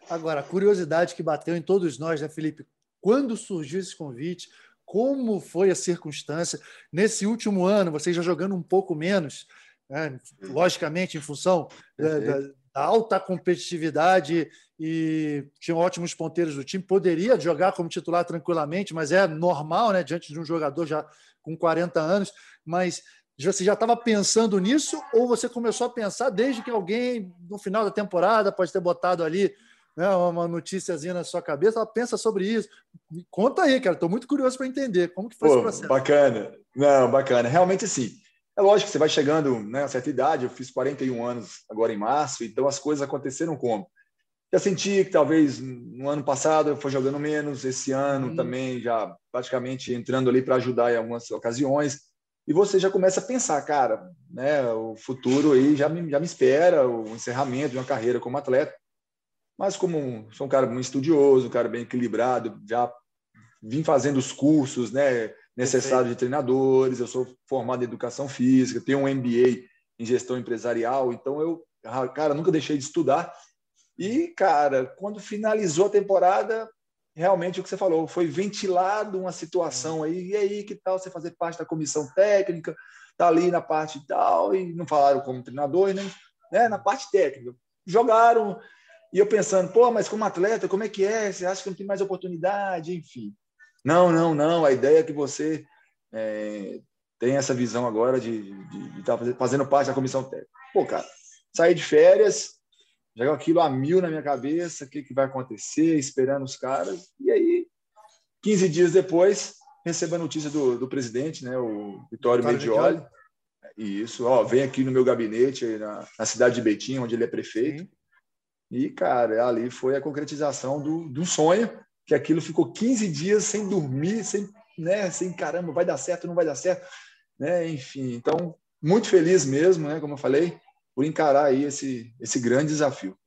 D: Agora, a curiosidade que bateu em todos nós, né, Felipe? Quando surgiu esse convite? Como foi a circunstância? Nesse último ano, você já jogando um pouco menos, né, logicamente, em função da, da, da, alta competitividade e tinham ótimos ponteiros do time, poderia jogar como titular tranquilamente, mas é normal, né, diante de um jogador já com 40 anos. Mas você já estava pensando nisso ou você começou a pensar desde que alguém, no final da temporada, pode ter botado ali né, uma noticiazinha na sua cabeça? Ela pensa sobre isso. Conta aí, cara. Estou muito curioso para entender como que foi Pô, esse processo.
G: Bacana. Não, bacana. Realmente, sim. É lógico que você vai chegando né, a certa idade. Eu fiz 41 anos agora em março, então as coisas aconteceram como? Já senti que talvez no ano passado eu fui jogando menos, esse ano hum. também já praticamente entrando ali para ajudar em algumas ocasiões e você já começa a pensar, cara, né, o futuro aí já me, já me espera, o encerramento de uma carreira como atleta. Mas como sou um cara muito estudioso, um cara bem equilibrado, já vim fazendo os cursos, né, necessários de treinadores, eu sou formado em educação física, tenho um MBA em gestão empresarial, então eu, cara, nunca deixei de estudar. E, cara, quando finalizou a temporada, realmente o que você falou, foi ventilado uma situação aí, e aí que tal você fazer parte da comissão técnica, tá ali na parte e tal, e não falaram como treinador, nem né, na parte técnica. Jogaram, e eu pensando, pô, mas como atleta, como é que é? Você acha que não tem mais oportunidade? Enfim. Não, não, não. A ideia é que você é, tem essa visão agora de estar tá fazendo parte da comissão técnica. Pô, cara, saí de férias, Joga aquilo a mil na minha cabeça, o que, que vai acontecer, esperando os caras. E aí, 15 dias depois, recebo a notícia do, do presidente, né, o Vitório Medioli. E isso, ó, vem aqui no meu gabinete, na, na cidade de Betim, onde ele é prefeito. Sim. E, cara, ali foi a concretização do, do sonho, que aquilo ficou 15 dias sem dormir, sem, né, sem caramba, vai dar certo, não vai dar certo, né? Enfim, então, muito feliz mesmo, né, como eu falei, por encarar aí esse, esse grande desafio.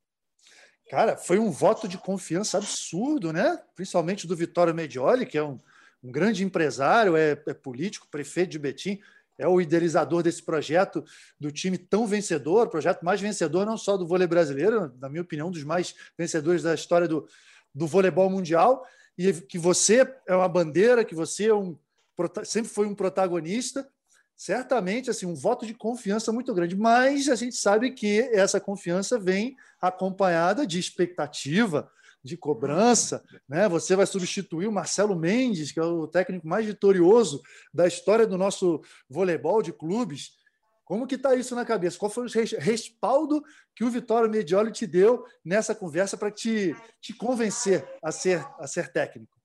D: Cara, foi um voto de confiança absurdo, né? Principalmente do Vitório Medioli, que é um, um grande empresário, é, é, político, prefeito de Betim, é o idealizador desse projeto, do time tão vencedor, projeto mais vencedor não só do vôlei brasileiro, na minha opinião, dos mais vencedores da história do, do voleibol mundial, e que você é uma bandeira, que você é um, sempre foi um protagonista, certamente assim um voto de confiança muito grande, mas a gente sabe que essa confiança vem acompanhada de expectativa, de cobrança, né? Você vai substituir o Marcelo Mendes, que é o técnico mais vitorioso da história do nosso voleibol de clubes. Como que está isso na cabeça? Qual foi o respaldo que o Vitório Medioli te deu nessa conversa para te, te convencer a ser, a ser técnico?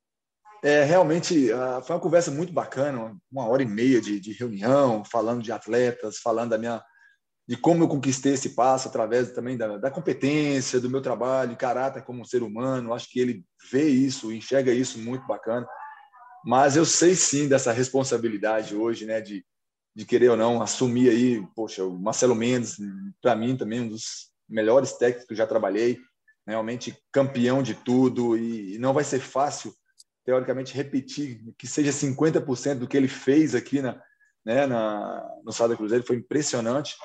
G: É, realmente uh, foi uma conversa muito bacana, uma hora e meia de, de, reunião, falando de atletas, falando da minha, de como eu conquistei esse passo através também da, da competência, do meu trabalho, caráter como ser humano. Acho que ele vê isso, enxerga isso muito bacana. Mas eu sei sim dessa responsabilidade hoje, né, de de querer ou não assumir aí, poxa, o Marcelo Mendes, para mim também um dos melhores técnicos que eu já trabalhei, realmente campeão de tudo e não vai ser fácil teoricamente repetir que seja 50% do que ele fez aqui na, né, na no Sada Cruzeiro foi impressionante.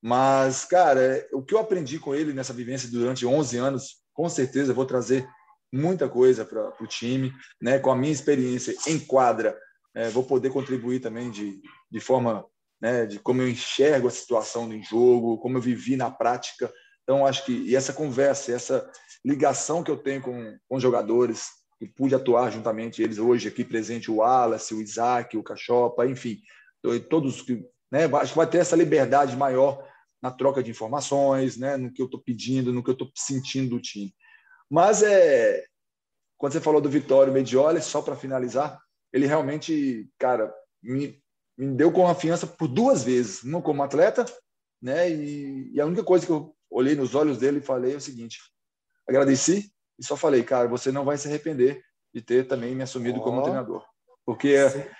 G: Mas, cara, o que eu aprendi com ele nessa vivência durante 11 anos, com certeza vou trazer muita coisa para o time, né? Com a minha experiência em quadra, é, vou poder contribuir também de, de forma, né? De como eu enxergo a situação do jogo, como eu vivi na prática. Então, acho que e essa conversa, essa ligação que eu tenho com, com jogadores, e pude atuar juntamente eles hoje aqui presente o Wallace, o Isaac, o Cachopa, enfim, todos que né, acho que vai ter essa liberdade maior na troca de informações, né, no que eu estou pedindo, no que eu estou sentindo do time. Mas é quando você falou do Vitório Medioli, só para finalizar, ele realmente, cara, me, me deu confiança por duas vezes, uma como atleta, né, e, e a única coisa que eu olhei nos olhos dele e falei é o seguinte: agradeci e só falei, cara, você não vai se arrepender de ter também me assumido oh. como treinador. Porque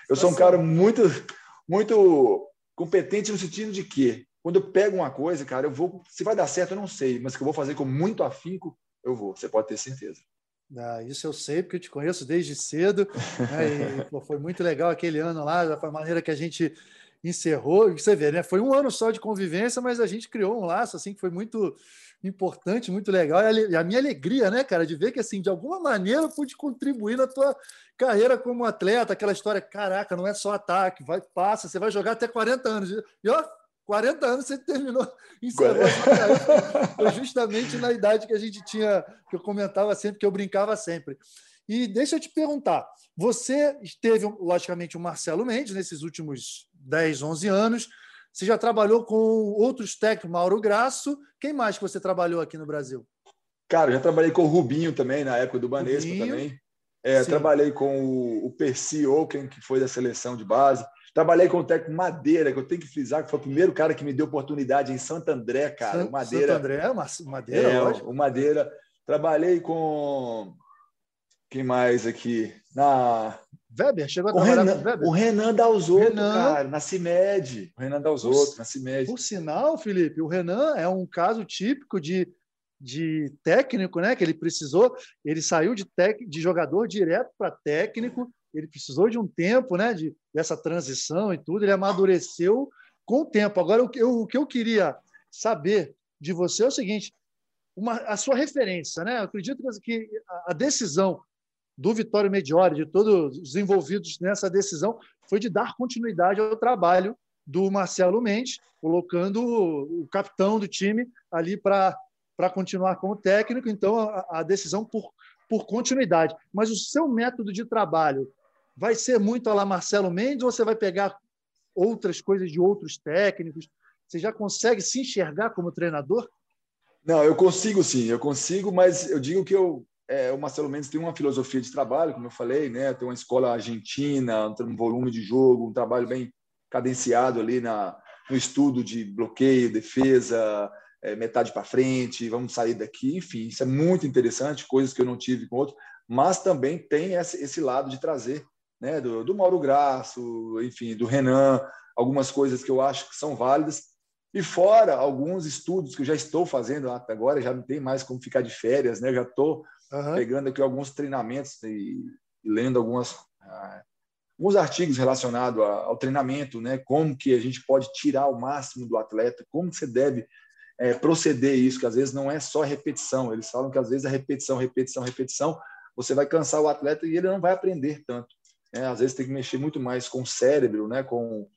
G: eu sou um cara muito, muito competente no sentido de que quando eu pego uma coisa, cara, eu vou. Se vai dar certo, eu não sei, mas que eu vou fazer com muito afinco, eu vou. Você pode ter certeza.
D: Ah, isso eu sei, porque eu te conheço desde cedo. Né? E, pô, foi muito legal aquele ano lá, da maneira que a gente encerrou. Você vê, né? Foi um ano só de convivência, mas a gente criou um laço assim que foi muito importante, muito legal. E a minha alegria, né, cara, de ver que, assim, de alguma maneira eu pude contribuir na tua carreira como atleta, aquela história, caraca, não é só ataque, vai, passa, você vai jogar até 40 anos. E, ó, 40 anos você terminou, encerrou Foi justamente na idade que a gente tinha, que eu comentava sempre, que eu brincava sempre. E deixa eu te perguntar, você teve, logicamente, o Marcelo Mendes nesses últimos 10, 11 anos, você já trabalhou com outros técnicos, Mauro Graço. Quem mais que você trabalhou aqui no Brasil?
G: Cara, já trabalhei com o Rubinho também, na época do Banespa Rubinho. também. É, trabalhei com o, o Percy Oken, que foi da seleção de base. Trabalhei com o técnico Madeira, que eu tenho que frisar, que foi o primeiro cara que me deu oportunidade em Santo André, cara.
D: o Madeira. Santo André, Madeira,
G: é, lógico. O Madeira. Trabalhei com. Quem mais aqui? Na
D: Weber? Chegou a
G: o Renan, com o Weber? O Renan Dalzotto, Renan... cara, na CIMED. O Renan Dalzotto, na CIMED.
D: Por sinal, Felipe, o Renan é um caso típico de, de técnico, né? Que ele precisou, ele saiu de, tec, de jogador direto para técnico, ele precisou de um tempo, né? De, dessa transição e tudo, ele amadureceu com o tempo. Agora, o que eu, o que eu queria saber de você é o seguinte: uma, a sua referência, né? Eu acredito que a decisão do Vitório Mediori, de todos os envolvidos nessa decisão, foi de dar continuidade ao trabalho do Marcelo Mendes, colocando o capitão do time ali para continuar como técnico. Então, a, a decisão por, por continuidade. Mas o seu método de trabalho vai ser muito a lá Marcelo Mendes ou você vai pegar outras coisas de outros técnicos? Você já consegue se enxergar como treinador?
G: Não, eu consigo sim, eu consigo, mas eu digo que eu é, o Marcelo Mendes tem uma filosofia de trabalho, como eu falei, né? Tem uma escola argentina, um volume de jogo, um trabalho bem cadenciado ali na, no estudo de bloqueio, defesa, é, metade para frente, vamos sair daqui, enfim, isso é muito interessante, coisas que eu não tive com outro, mas também tem esse, esse lado de trazer, né? Do, do Mauro Graço, enfim, do Renan, algumas coisas que eu acho que são válidas e fora alguns estudos que eu já estou fazendo até agora, já não tem mais como ficar de férias, né? Eu já estou uhum. pegando aqui alguns treinamentos e, e lendo algumas ah, alguns artigos relacionados ao treinamento, né? Como que a gente pode tirar o máximo do atleta, como você deve é, proceder isso, que às vezes não é só repetição. Eles falam que às vezes a repetição, repetição, repetição, você vai cansar o atleta e ele não vai aprender tanto. Né? Às vezes tem que mexer muito mais com o cérebro, né? Com,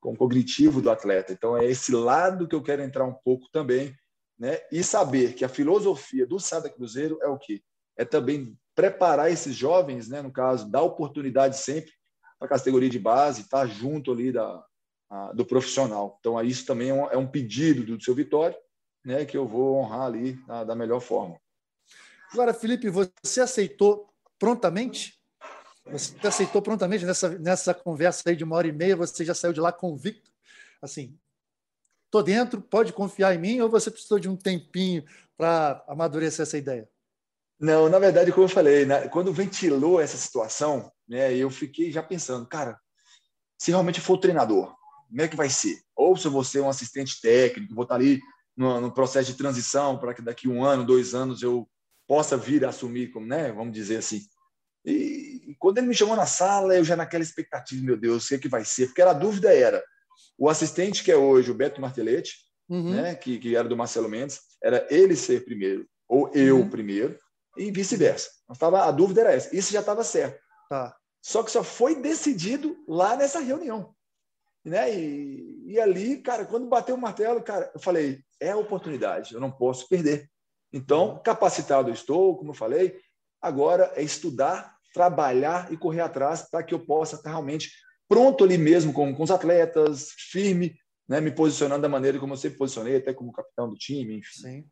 G: com o cognitivo do atleta. Então é esse lado que eu quero entrar um pouco também né? E saber que a filosofia do Sada Cruzeiro é o quê? É também preparar esses jovens, né? No caso, dar oportunidade sempre para a categoria de base, estar tá junto ali da, a, do profissional. Então, isso também é um, é um, pedido do seu Vitório, né? Que eu vou honrar ali na, da melhor forma.
D: Agora, Felipe, você aceitou prontamente? Você aceitou prontamente nessa, nessa conversa aí de uma hora e meia? Você já saiu de lá convicto? Assim, estou dentro, pode confiar em mim, ou você precisou de um tempinho para amadurecer essa ideia?
G: Não, na verdade, como eu falei, né, quando ventilou essa situação, né, eu fiquei já pensando, cara, se realmente for treinador, como é que vai ser? Ou se eu vou ser um assistente técnico, vou estar ali no, no processo de transição para que daqui um ano, dois anos eu possa vir a assumir, como, né, vamos dizer assim. E, e quando ele me chamou na sala, eu já naquela expectativa, meu Deus, o que, é que vai ser? Porque a dúvida era, o assistente que é hoje o Beto Martelete, uhum. né, que, que era do Marcelo Mendes, era ele ser primeiro, ou eu uhum. primeiro, e vice-versa. A dúvida era essa. Isso já estava certo. Tá. Só que só foi decidido lá nessa reunião. Né? E, e, ali, cara, quando bateu o martelo, cara, eu falei, é a oportunidade, eu não posso perder. Então, capacitado eu estou, como eu falei, agora é estudar, trabalhar e correr atrás para que eu possa estar realmente pronto ali mesmo com, com os atletas, firme, né? me posicionando da maneira como eu sempre posicionei, até como capitão do time, enfim. Sim.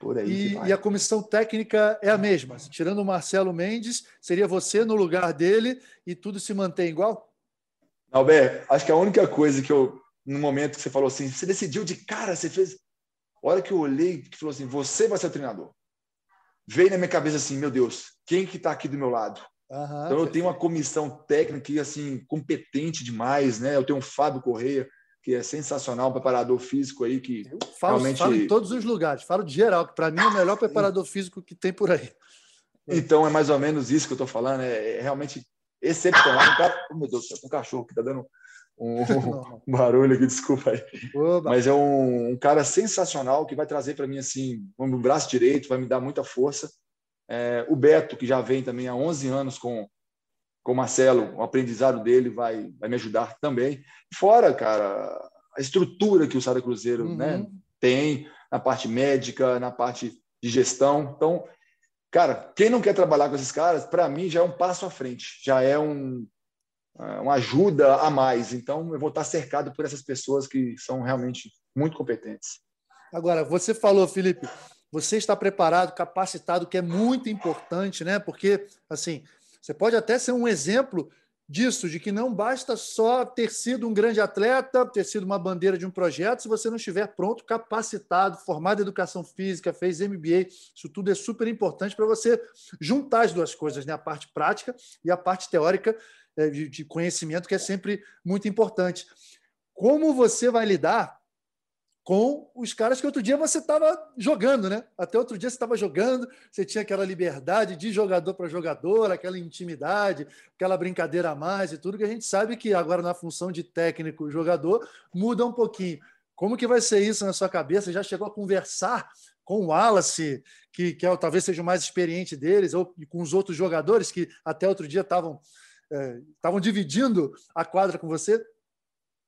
D: Por aí e, e, a comissão técnica é a mesma. Tirando o Marcelo Mendes, seria você no lugar dele e tudo se mantém igual?
G: Alberto, acho que a única coisa que eu, no momento que você falou assim, você decidiu de cara, você fez. A hora que eu olhei, que falou assim, você vai ser o treinador. Veio na minha cabeça assim, meu Deus, quem que está aqui do meu lado? Uhum, então eu tenho uma comissão técnica assim competente demais, né? Eu tenho um Fábio Correia, que é sensacional, um preparador físico aí que
D: eu falo, realmente... falo em todos os lugares, falo de geral, que para mim é o melhor preparador físico que tem por aí.
G: Então é mais ou menos isso que eu estou falando, é, é realmente excepcional. Um cara, oh, meu Deus, um cachorro que está dando um, um, barulho aqui, desculpa aí. Oba. Mas é um, um, cara sensacional que vai trazer para mim assim, um braço direito, vai me dar muita força. É, o Beto, que já vem também há 11 anos com, com o Marcelo, o aprendizado dele vai, vai me ajudar também. Fora, cara, a estrutura que o Sara Cruzeiro uhum. né, tem na parte médica, na parte de gestão. Então, cara, quem não quer trabalhar com esses caras, para mim já é um passo à frente, já é um, é, uma ajuda a mais. Então, eu vou estar cercado por essas pessoas que são realmente muito competentes.
D: Agora, você falou, Felipe, você está preparado, capacitado, que é muito importante, né? Porque, assim, você pode até ser um exemplo disso, de que não basta só ter sido um grande atleta, ter sido uma bandeira de um projeto, se você não estiver pronto, capacitado, formado em educação física, fez MBA, isso tudo é super importante para você juntar as duas coisas, né? a parte prática e a parte teórica é, de conhecimento, que é sempre muito importante. Como você vai lidar com os caras que outro dia você estava jogando, né? Até outro dia você estava jogando, você tinha aquela liberdade de jogador para jogador, aquela intimidade, aquela brincadeira a mais e tudo que a gente sabe que agora na função de técnico jogador muda um pouquinho. Como que vai ser isso na sua cabeça? Já chegou a conversar com o Wallace, que, que é, talvez seja o mais experiente deles, ou com os outros jogadores que até outro dia estavam é, estavam dividindo a quadra com você?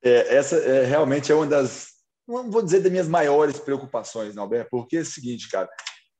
G: É, essa é, realmente é uma das não vou dizer das minhas maiores preocupações, Alberto, porque é o seguinte, cara,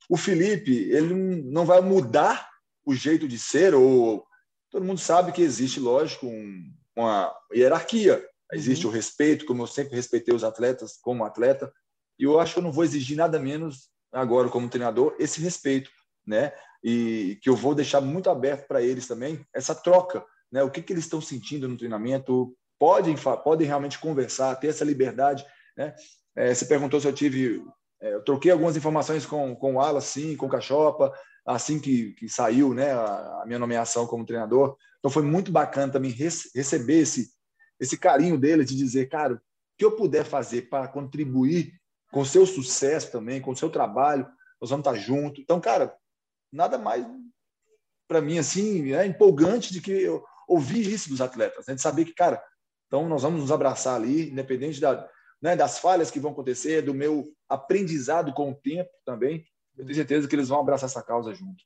G: o Felipe, ele não vai mudar o jeito de ser, ou todo mundo sabe que existe, lógico, um, uma hierarquia, existe uhum. o respeito, como eu sempre respeitei os atletas como atleta, e eu acho que eu não vou exigir nada menos agora como treinador esse respeito, né? E que eu vou deixar muito aberto para eles também essa troca, né? O que, que eles estão sentindo no treinamento, podem podem realmente conversar, ter essa liberdade né? É, você perguntou se eu tive. É, eu troquei algumas informações com, com o Ala, sim, com o Cachopa, assim que, que saiu né, a, a, minha nomeação como treinador. Então foi muito bacana também receber esse, esse carinho dele de dizer, cara, o que eu puder fazer para contribuir com o seu sucesso também, com o seu trabalho, nós vamos estar juntos. Então, cara, nada mais para mim assim é empolgante de que eu ouvir isso dos atletas, né? de saber que, cara, então nós vamos nos abraçar ali, independente da, né, das falhas que vão acontecer, do meu aprendizado com o tempo também. Eu tenho certeza que eles vão abraçar essa causa junto.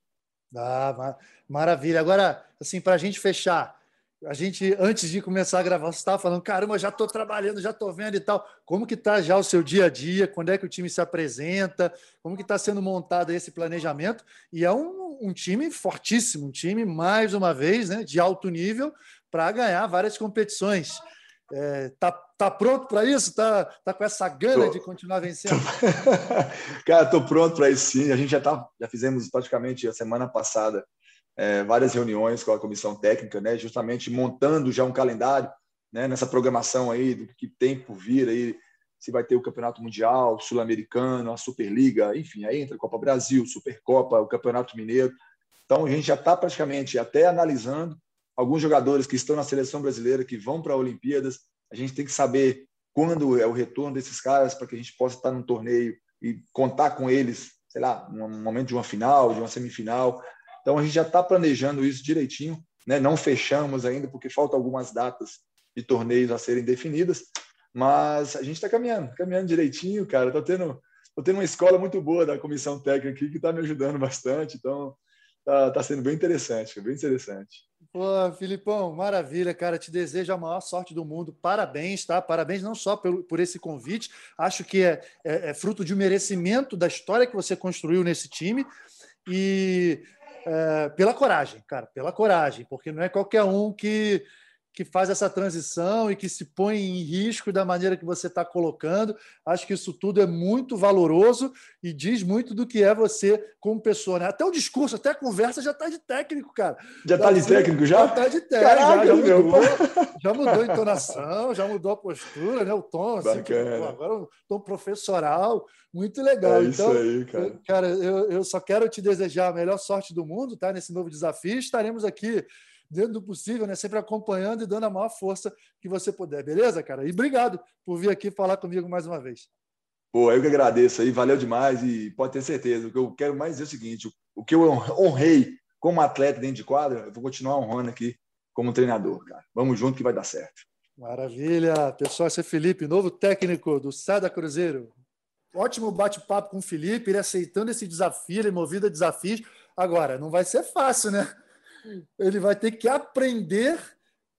D: Ah, maravilha. Agora, assim, para a gente fechar, a gente, antes de começar a gravar, você estava falando, caramba, já estou trabalhando, já estou vendo e tal. Como que está já o seu dia a dia? Quando é que o time se apresenta? Como que está sendo montado esse planejamento? E é um, um time fortíssimo, um time, mais uma vez, né, de alto nível, para ganhar várias competições. É, tá, pronto para isso? Tá, tá com essa gana tô. de continuar vencendo?
G: Cara, estou pronto para isso sim. A gente já tá, já fizemos praticamente a semana passada é, várias reuniões com a comissão técnica, né? Justamente montando já um calendário, né? Nessa programação aí do que tem por vir aí, se vai ter o Campeonato Mundial, Sul-Americano, a Superliga, enfim, aí entra a Copa Brasil, Supercopa, o Campeonato Mineiro. Então a gente já está praticamente até analisando alguns jogadores que estão na seleção brasileira, que vão para Olimpíadas, A gente tem que saber quando é o retorno desses caras para que a gente possa estar no torneio e contar com eles, sei lá, no momento de uma final, de uma semifinal. Então a gente já está planejando isso direitinho, né? Não fechamos ainda porque faltam algumas datas de torneios a serem definidas, mas a gente está caminhando, caminhando direitinho, cara. Estou tendo, tô tendo uma escola muito boa da comissão técnica aqui que está me ajudando bastante, então tá, tá sendo bem interessante, bem interessante.
D: Pô, Filipão, maravilha, cara. Te desejo a maior sorte do mundo. Parabéns, tá? Parabéns não só por, por esse convite, acho que é, é, é, fruto de um merecimento da história que você construiu nesse time e é, pela coragem, cara, pela coragem, porque não é qualquer um que que faz essa transição e que se põe em risco da maneira que você está colocando. Acho que isso tudo é muito valoroso e diz muito do que é você como pessoa. Né? Até o discurso, até a conversa já está de técnico, cara.
G: Já está de técnico já?
D: Já está de técnico. Caraca, já, já, mudou, já, mudou, a entonação, já mudou a postura, né? o tom. Assim, tipo, agora um tom professoral. Muito legal.
G: É isso
D: então,
G: aí, cara.
D: cara eu, eu só quero te desejar a melhor sorte do mundo tá? nesse novo desafio. Estaremos aqui dentro do possível, né? Sempre acompanhando e dando a maior força que você puder, beleza, cara? E obrigado por vir aqui falar comigo mais uma vez.
G: Pô, eu que agradeço aí, valeu demais e pode ter certeza. O que eu quero mais dizer é o seguinte: o que eu honrei como atleta dentro de quadra, eu vou continuar honrando aqui como treinador, cara. Vamos junto que vai dar certo.
D: Maravilha. Pessoal, esse é Felipe, novo técnico do Sada Cruzeiro. Ótimo bate-papo com o Felipe, ele aceitando esse desafio, ele movido a desafios. Agora, não vai ser fácil, né? Ele vai ter que aprender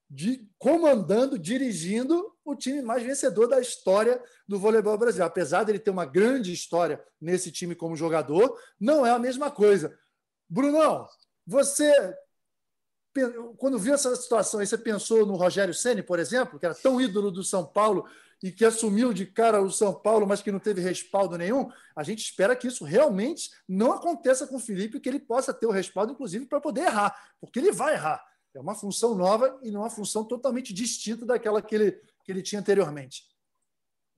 D: de comandando, dirigindo o time mais vencedor da história do voleibol brasileiro. Apesar dele ter uma grande história nesse time como jogador, não é a mesma coisa. Brunão, você quando viu essa situação, você pensou no Rogério Ceni, por exemplo, que era tão ídolo do São Paulo e que assumiu de cara o São Paulo, mas que não teve respaldo nenhum, a gente espera que isso realmente não aconteça com o Felipe, que ele possa ter o respaldo, inclusive, para poder errar, porque ele vai errar. É uma função nova e não uma função totalmente distinta daquela que ele, que ele tinha anteriormente.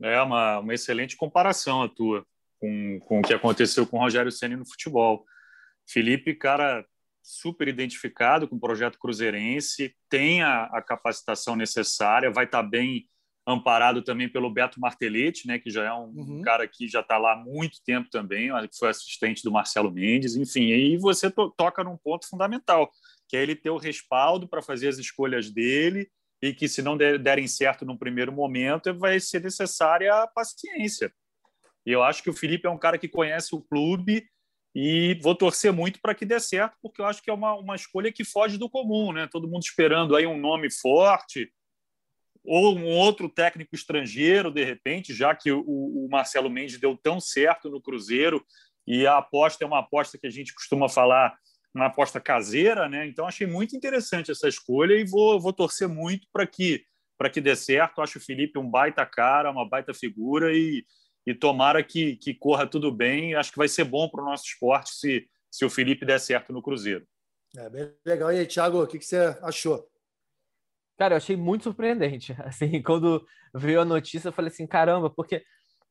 E: É uma, uma excelente comparação a tua com, com o que aconteceu com o Rogério Senna no futebol. Felipe, cara super identificado com o projeto cruzeirense, tem a, a capacitação necessária, vai estar bem amparado também pelo Beto Martelete, né, que já é um uhum. cara que já está lá há muito tempo também, que foi assistente do Marcelo Mendes, enfim, e você to toca num ponto fundamental, que é ele ter o respaldo para fazer as escolhas dele e que se não derem certo num primeiro momento, vai ser necessária a paciência. E eu acho que o Felipe é um cara que conhece o clube e vou torcer muito para que dê certo, porque eu acho que é uma, uma escolha que foge do comum, né? Todo mundo esperando aí um nome forte, ou um outro técnico estrangeiro, de repente, já que o, o, Marcelo Mendes deu tão certo no Cruzeiro e a aposta é uma aposta que a gente costuma falar, uma aposta caseira, né? Então achei muito interessante essa escolha e vou, vou torcer muito para que para que dê certo. Acho o Felipe um baita cara, uma baita figura e, e tomara que, que corra tudo bem. Acho que vai ser bom para o nosso esporte se, se o Felipe der certo no Cruzeiro.
D: É bem legal. E aí, Thiago, o que, que você achou?
F: Cara, eu achei muito surpreendente. Assim, quando veio a notícia, eu falei assim, caramba, porque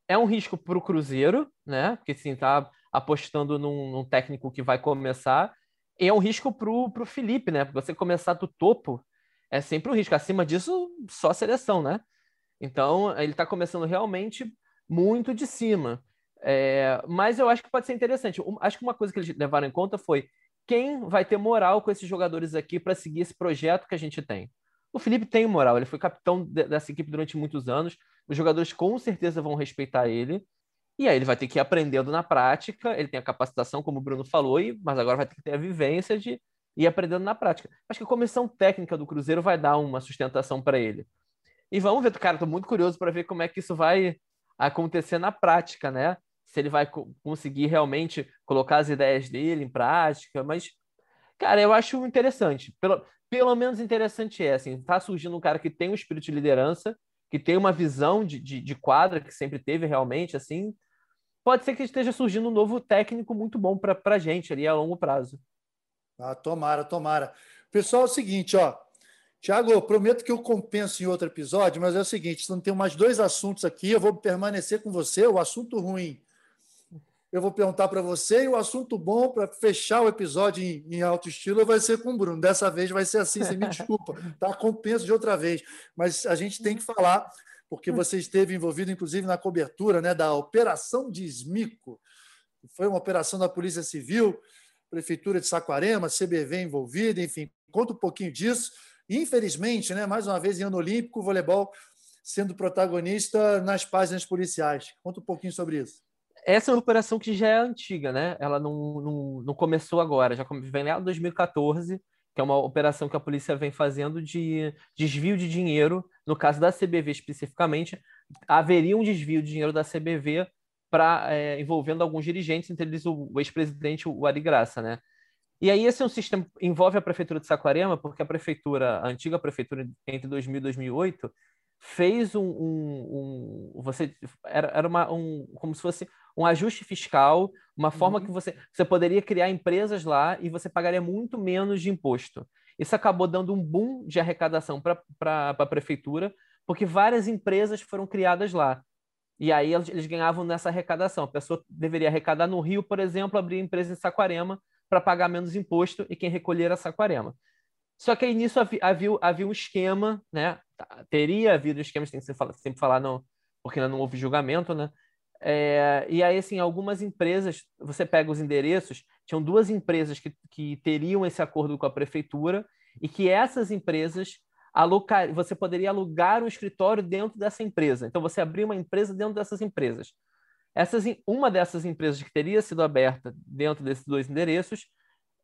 F: é um risco para o Cruzeiro, né? Porque assim, tá apostando num, num, técnico que vai começar, e é um risco para o Felipe, né? Porque você começar do topo é sempre um risco. Acima disso, só seleção, né? Então, ele está começando realmente muito de cima. É, mas eu acho que pode ser interessante. Acho que uma coisa que eles levaram em conta foi quem vai ter moral com esses jogadores aqui para seguir esse projeto que a gente tem. O Felipe tem moral, ele foi capitão dessa equipe durante muitos anos. Os jogadores com certeza vão respeitar ele. E aí ele vai ter que ir aprendendo na prática. Ele tem a capacitação, como o Bruno falou, mas agora vai ter que ter a vivência de ir aprendendo na prática. Acho que a comissão técnica do Cruzeiro vai dar uma sustentação para ele. E vamos ver, cara, estou muito curioso para ver como é que isso vai acontecer na prática, né? Se ele vai co conseguir realmente colocar as ideias dele em prática, mas cara, eu acho interessante. Pelo, pelo menos interessante é, assim, tá surgindo um cara que tem um espírito de liderança, que tem uma visão de, de, de quadra, que sempre teve realmente, assim, pode ser que esteja surgindo um novo técnico muito bom para a gente ali a longo prazo.
D: Ah, tomara, tomara. Pessoal, é o seguinte, ó. Tiago, prometo que eu compenso em outro episódio, mas é o seguinte: não tem mais dois assuntos aqui, eu vou permanecer com você. O assunto ruim eu vou perguntar para você e o assunto bom para fechar o episódio em, em, alto estilo vai ser com o Bruno. Dessa vez vai ser assim, você me desculpa, tá? Compenso de outra vez. Mas a gente tem que falar, porque você esteve envolvido, inclusive, na cobertura né, da Operação Desmico. Foi uma operação da Polícia Civil, Prefeitura de Saquarema, CBV envolvida, enfim, conta um pouquinho disso. Infelizmente, né, mais uma vez em ano olímpico, o voleibol sendo protagonista nas páginas policiais. Conta um pouquinho sobre isso
F: essa é uma operação que já é antiga, né? Ela não, não, não começou agora, já vem lá em 2014, que é uma operação que a polícia vem fazendo de desvio de dinheiro. No caso da CBV especificamente, haveria um desvio de dinheiro da CBV para é, envolvendo alguns dirigentes, entre eles o, o ex-presidente, o Ari Graça, né? E aí esse é um sistema envolve a prefeitura de Saquarema, porque a prefeitura, a antiga prefeitura entre 2000 e 2008 fez um, um, um você era, era uma, um como se fosse um ajuste fiscal, uma forma uhum. que você, você poderia criar empresas lá e você pagaria muito menos de imposto. Isso acabou dando um boom de arrecadação para a prefeitura, porque várias empresas foram criadas lá. E aí eles, eles, ganhavam nessa arrecadação. A pessoa deveria arrecadar no Rio, por exemplo, abrir empresa em Saquarema para pagar menos imposto e quem recolher era Saquarema. Só que aí nisso havia, havia, um esquema, né? Teria havido um esquema, tem que sempre falar, não, porque ainda não houve julgamento, né? É, e aí, assim, algumas empresas, você pega os endereços, tinham duas empresas que, que teriam esse acordo com a prefeitura e que essas empresas alocar, você poderia alugar um escritório dentro dessa empresa. Então, você abria uma empresa dentro dessas empresas. Essas, uma dessas empresas que teria sido aberta dentro desses dois endereços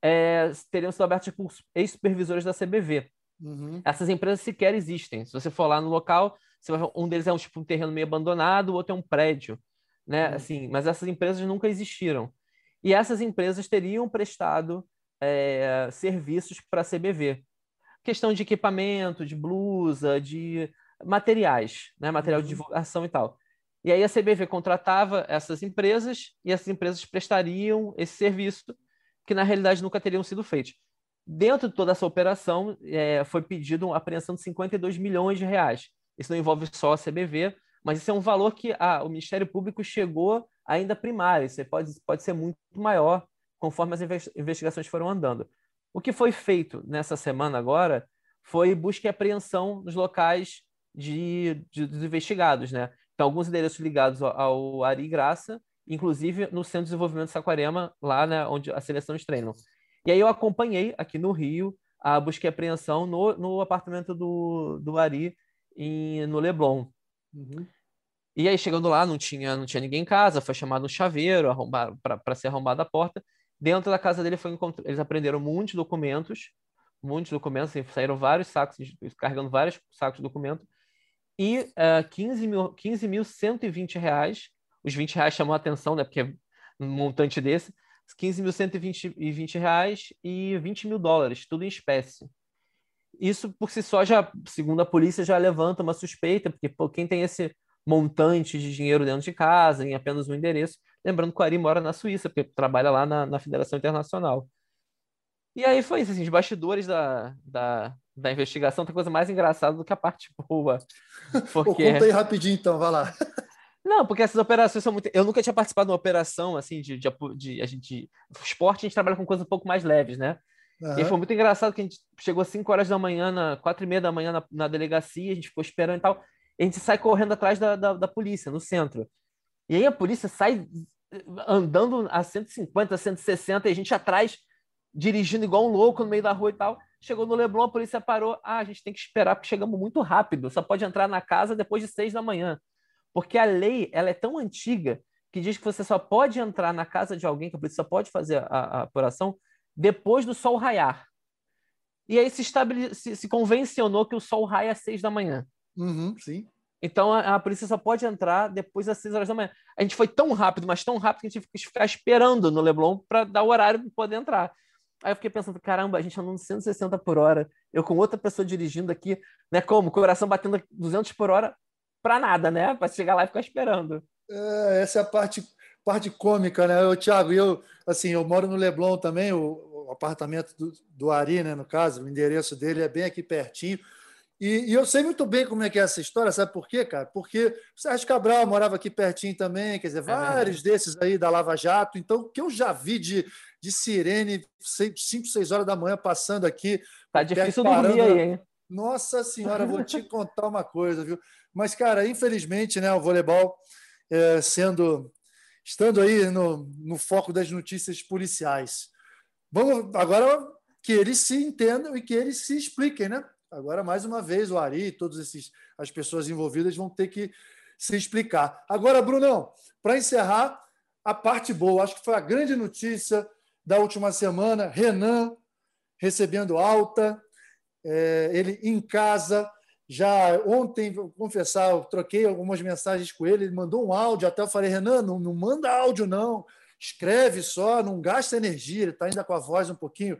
F: é, teriam sido abertas por ex-supervisores da CBV. Uhum. Essas empresas sequer existem. Se você for lá no local, vai, um deles é um, tipo, um terreno meio abandonado, o outro é um prédio né? Uhum. Assim, mas essas empresas nunca existiram. E essas empresas teriam prestado é, serviços para a CBV. Questão de equipamento, de blusa, de materiais, né? material de uhum. divulgação e tal. E aí a CBV contratava essas empresas e essas empresas prestariam esse serviço que na realidade nunca teriam sido feitos. Dentro de toda essa operação, é, foi pedido uma apreensão de 52 milhões de reais. Isso não envolve só a CBV, mas isso é um valor que ah, o Ministério Público chegou ainda primário, isso pode, pode ser muito maior conforme as investigações foram andando. O que foi feito nessa semana agora foi busca e apreensão nos locais de, de, dos investigados, né? Então, alguns endereços ligados ao, ao Ari Graça, inclusive no Centro de Desenvolvimento de Saquarema, lá né, onde as seleções treinam. E aí eu acompanhei aqui no Rio a busca e apreensão no, no apartamento do, do Ari em, no Leblon. Uhum. E aí, chegando lá, não tinha, não tinha ninguém em casa, foi chamado um chaveiro para ser arrombada a porta. Dentro da casa dele, foi eles aprenderam muitos documentos, muitos documentos, assim, saíram vários sacos, carregando vários sacos de documento, e uh, 15 mil, 15.120 reais, os 20 reais chamou a atenção, né, porque é um montante desse, 15.120 reais e 20 mil dólares, tudo em espécie. Isso, por si só, já, segundo a polícia, já levanta uma suspeita, porque pô, quem tem esse montante de dinheiro dentro de casa, em apenas um endereço. Lembrando que o Ari mora na Suíça, porque trabalha lá na, na Federação Internacional. E aí foi isso, assim, os bastidores da, da, da investigação tem coisa mais engraçada do que a parte boa.
D: Porque... Conta aí rapidinho, então, vai lá.
F: Não, porque essas operações são muito. Eu nunca tinha participado de uma operação assim de, de, de a gente. Esporte a gente trabalha com coisas um pouco mais leves, né? Uhum. E foi muito engraçado que a gente chegou às 5 horas da manhã, na, 4 e meia da manhã na, na delegacia, a gente ficou esperando e tal. E a gente sai correndo atrás da, da, da polícia, no centro. E aí a polícia sai andando a 150, 160, e a gente atrás, dirigindo igual um louco no meio da rua e tal. Chegou no Leblon, a polícia parou. Ah, a gente tem que esperar, porque chegamos muito rápido. Só pode entrar na casa depois de seis da manhã. Porque a lei ela é tão antiga que diz que você só pode entrar na casa de alguém, que a polícia só pode fazer a, a apuração depois do sol raiar. E aí se, estabele... se, se convencionou que o sol raia às seis da manhã.
D: Uhum, sim.
F: Então a, a, polícia só pode entrar depois das seis horas da manhã. A gente foi tão rápido, mas tão rápido que a gente que ficar esperando no Leblon para dar o horário para poder entrar. Aí eu fiquei pensando, caramba, a gente andando 160 por hora, eu com outra pessoa dirigindo aqui, né? Como? Coração batendo 200 por hora para nada, né? Para chegar lá e ficar esperando.
D: É, essa é a parte, parte cômica, né? Eu, Thiago, eu, assim, eu moro no Leblon também, o, o apartamento do, do Ari, né? No caso, o endereço dele é bem aqui pertinho. E, e, eu sei muito bem como é que é essa história, sabe por quê, cara? Porque o Sérgio Cabral morava aqui pertinho também, quer dizer, é vários desses aí da Lava Jato. Então, o que eu já vi de, de sirene 5, 6 horas da manhã passando aqui.
F: Tá difícil dormir aí, hein?
D: Nossa Senhora, vou te contar uma coisa, viu? Mas, cara, infelizmente, né, o voleibol é, sendo estando aí no, no foco das notícias policiais. Vamos agora que eles se entendam e que eles se expliquem, né? Agora, mais uma vez, o Ari e todas as pessoas envolvidas vão ter que se explicar. Agora, Brunão, para encerrar, a parte boa, acho que foi a grande notícia da última semana: Renan recebendo alta, é, ele em casa. Já ontem, vou confessar, eu troquei algumas mensagens com ele, ele mandou um áudio, até eu falei, Renan, não, não manda áudio, não. Escreve só, não gasta energia, ele está ainda com a voz um pouquinho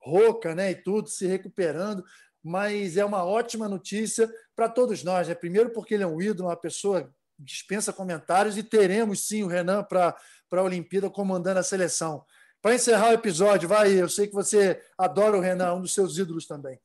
D: rouca, né? E tudo, se recuperando mas é uma ótima notícia para todos nós. Né? Primeiro, porque ele é um ídolo, uma pessoa dispensa comentários, e teremos sim o Renan para a Olimpíada comandando a seleção. Para encerrar o episódio, vai, eu sei que você adora o Renan, um dos seus ídolos também.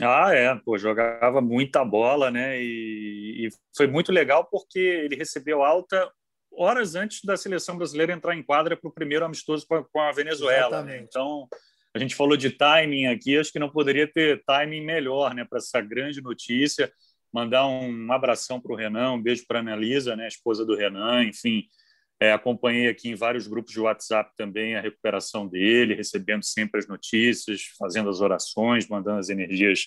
E: Ah, é, pô, jogava muita bola, né? E, e foi muito legal porque ele recebeu alta horas antes da seleção brasileira entrar em quadra para o primeiro amistoso com a Venezuela. Né? Então, a gente falou de timing aqui, acho que não poderia ter timing melhor né, para essa grande notícia. Mandar um abração para o Renan, um beijo para a Annalisa, né, esposa do Renan, enfim. É, acompanhei aqui em vários grupos de WhatsApp também a recuperação dele, recebendo sempre as notícias, fazendo as orações, mandando as energias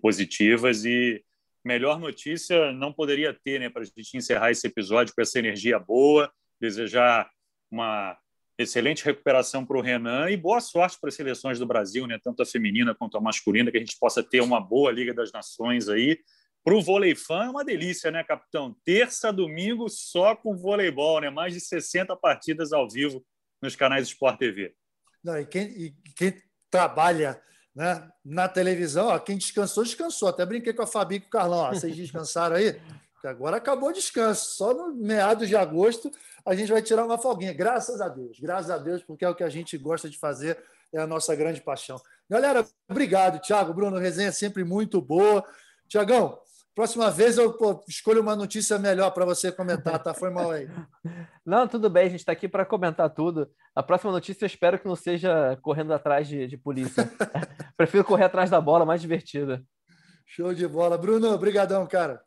E: positivas. E melhor notícia não poderia ter né, para a gente encerrar esse episódio com essa energia boa. Desejar uma excelente recuperação para o Renan e boa sorte para as seleções do Brasil, né? tanto a feminina quanto a masculina, que a gente possa ter uma boa Liga das Nações aí. Para o vôlei fã é uma delícia, né, capitão? Terça, domingo, só com voleibol, né? Mais de 60 partidas ao vivo nos canais Sport TV.
D: Não, e, quem, e quem trabalha né, na televisão, ó, quem descansou, descansou. Até brinquei com a Fabi e com o Carlão. Ó, vocês descansaram aí? Agora acabou o descanso. Só no meados de agosto a gente vai tirar uma folguinha. Graças a Deus. Graças a Deus, porque é o que a gente gosta de fazer, é a nossa grande paixão. Galera, obrigado, Thiago. Bruno, resenha sempre muito boa. Tiagão, próxima vez eu pô, escolho uma notícia melhor para você comentar, tá? Foi mal aí.
F: Não, tudo bem, a gente está aqui para comentar tudo. A próxima notícia eu espero que não seja correndo atrás de, de polícia. Prefiro correr atrás da bola, mais divertida.
D: Show de bola. Bruno, obrigadão, cara.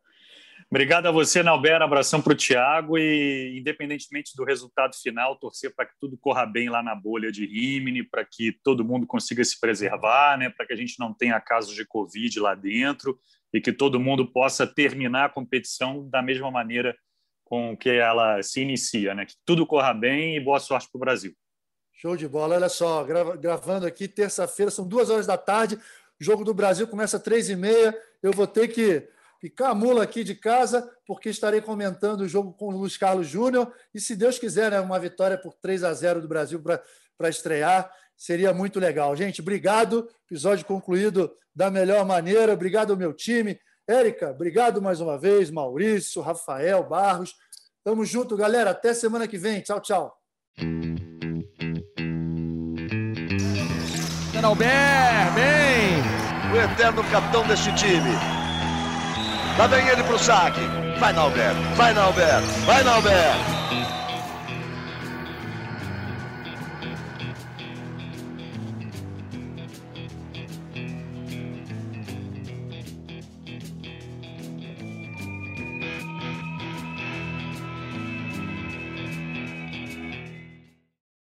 E: Obrigado a você, Nalber. Abração para o Thiago e, independentemente do resultado final, torcer para que tudo corra bem lá na bolha de Rimini, para que todo mundo consiga se preservar, né? para que a gente não tenha casos de Covid lá dentro e que todo mundo possa terminar a competição da mesma maneira com que ela se inicia. Né? Que tudo corra bem e boa sorte para o Brasil.
D: Show de bola. Olha só, gravando aqui terça-feira, são duas horas da tarde. O jogo do Brasil começa às três e meia. Eu vou ter que picar a mula aqui de casa, porque estarei comentando o jogo com o Luiz Carlos Júnior. E se Deus quiser, né, uma vitória por 3 a 0 do Brasil para estrear, seria muito legal. Gente, obrigado. Episódio concluído da melhor maneira. Obrigado ao meu time. Érica, obrigado mais uma vez. Maurício, Rafael, Barros. Tamo junto, galera. Até semana que vem. Tchau, tchau.
B: Albert, bem!
C: O eterno capitão deste time Lá vem ele pro saque. Vai, Nalber. Vai, Nalber. Vai, Nalber.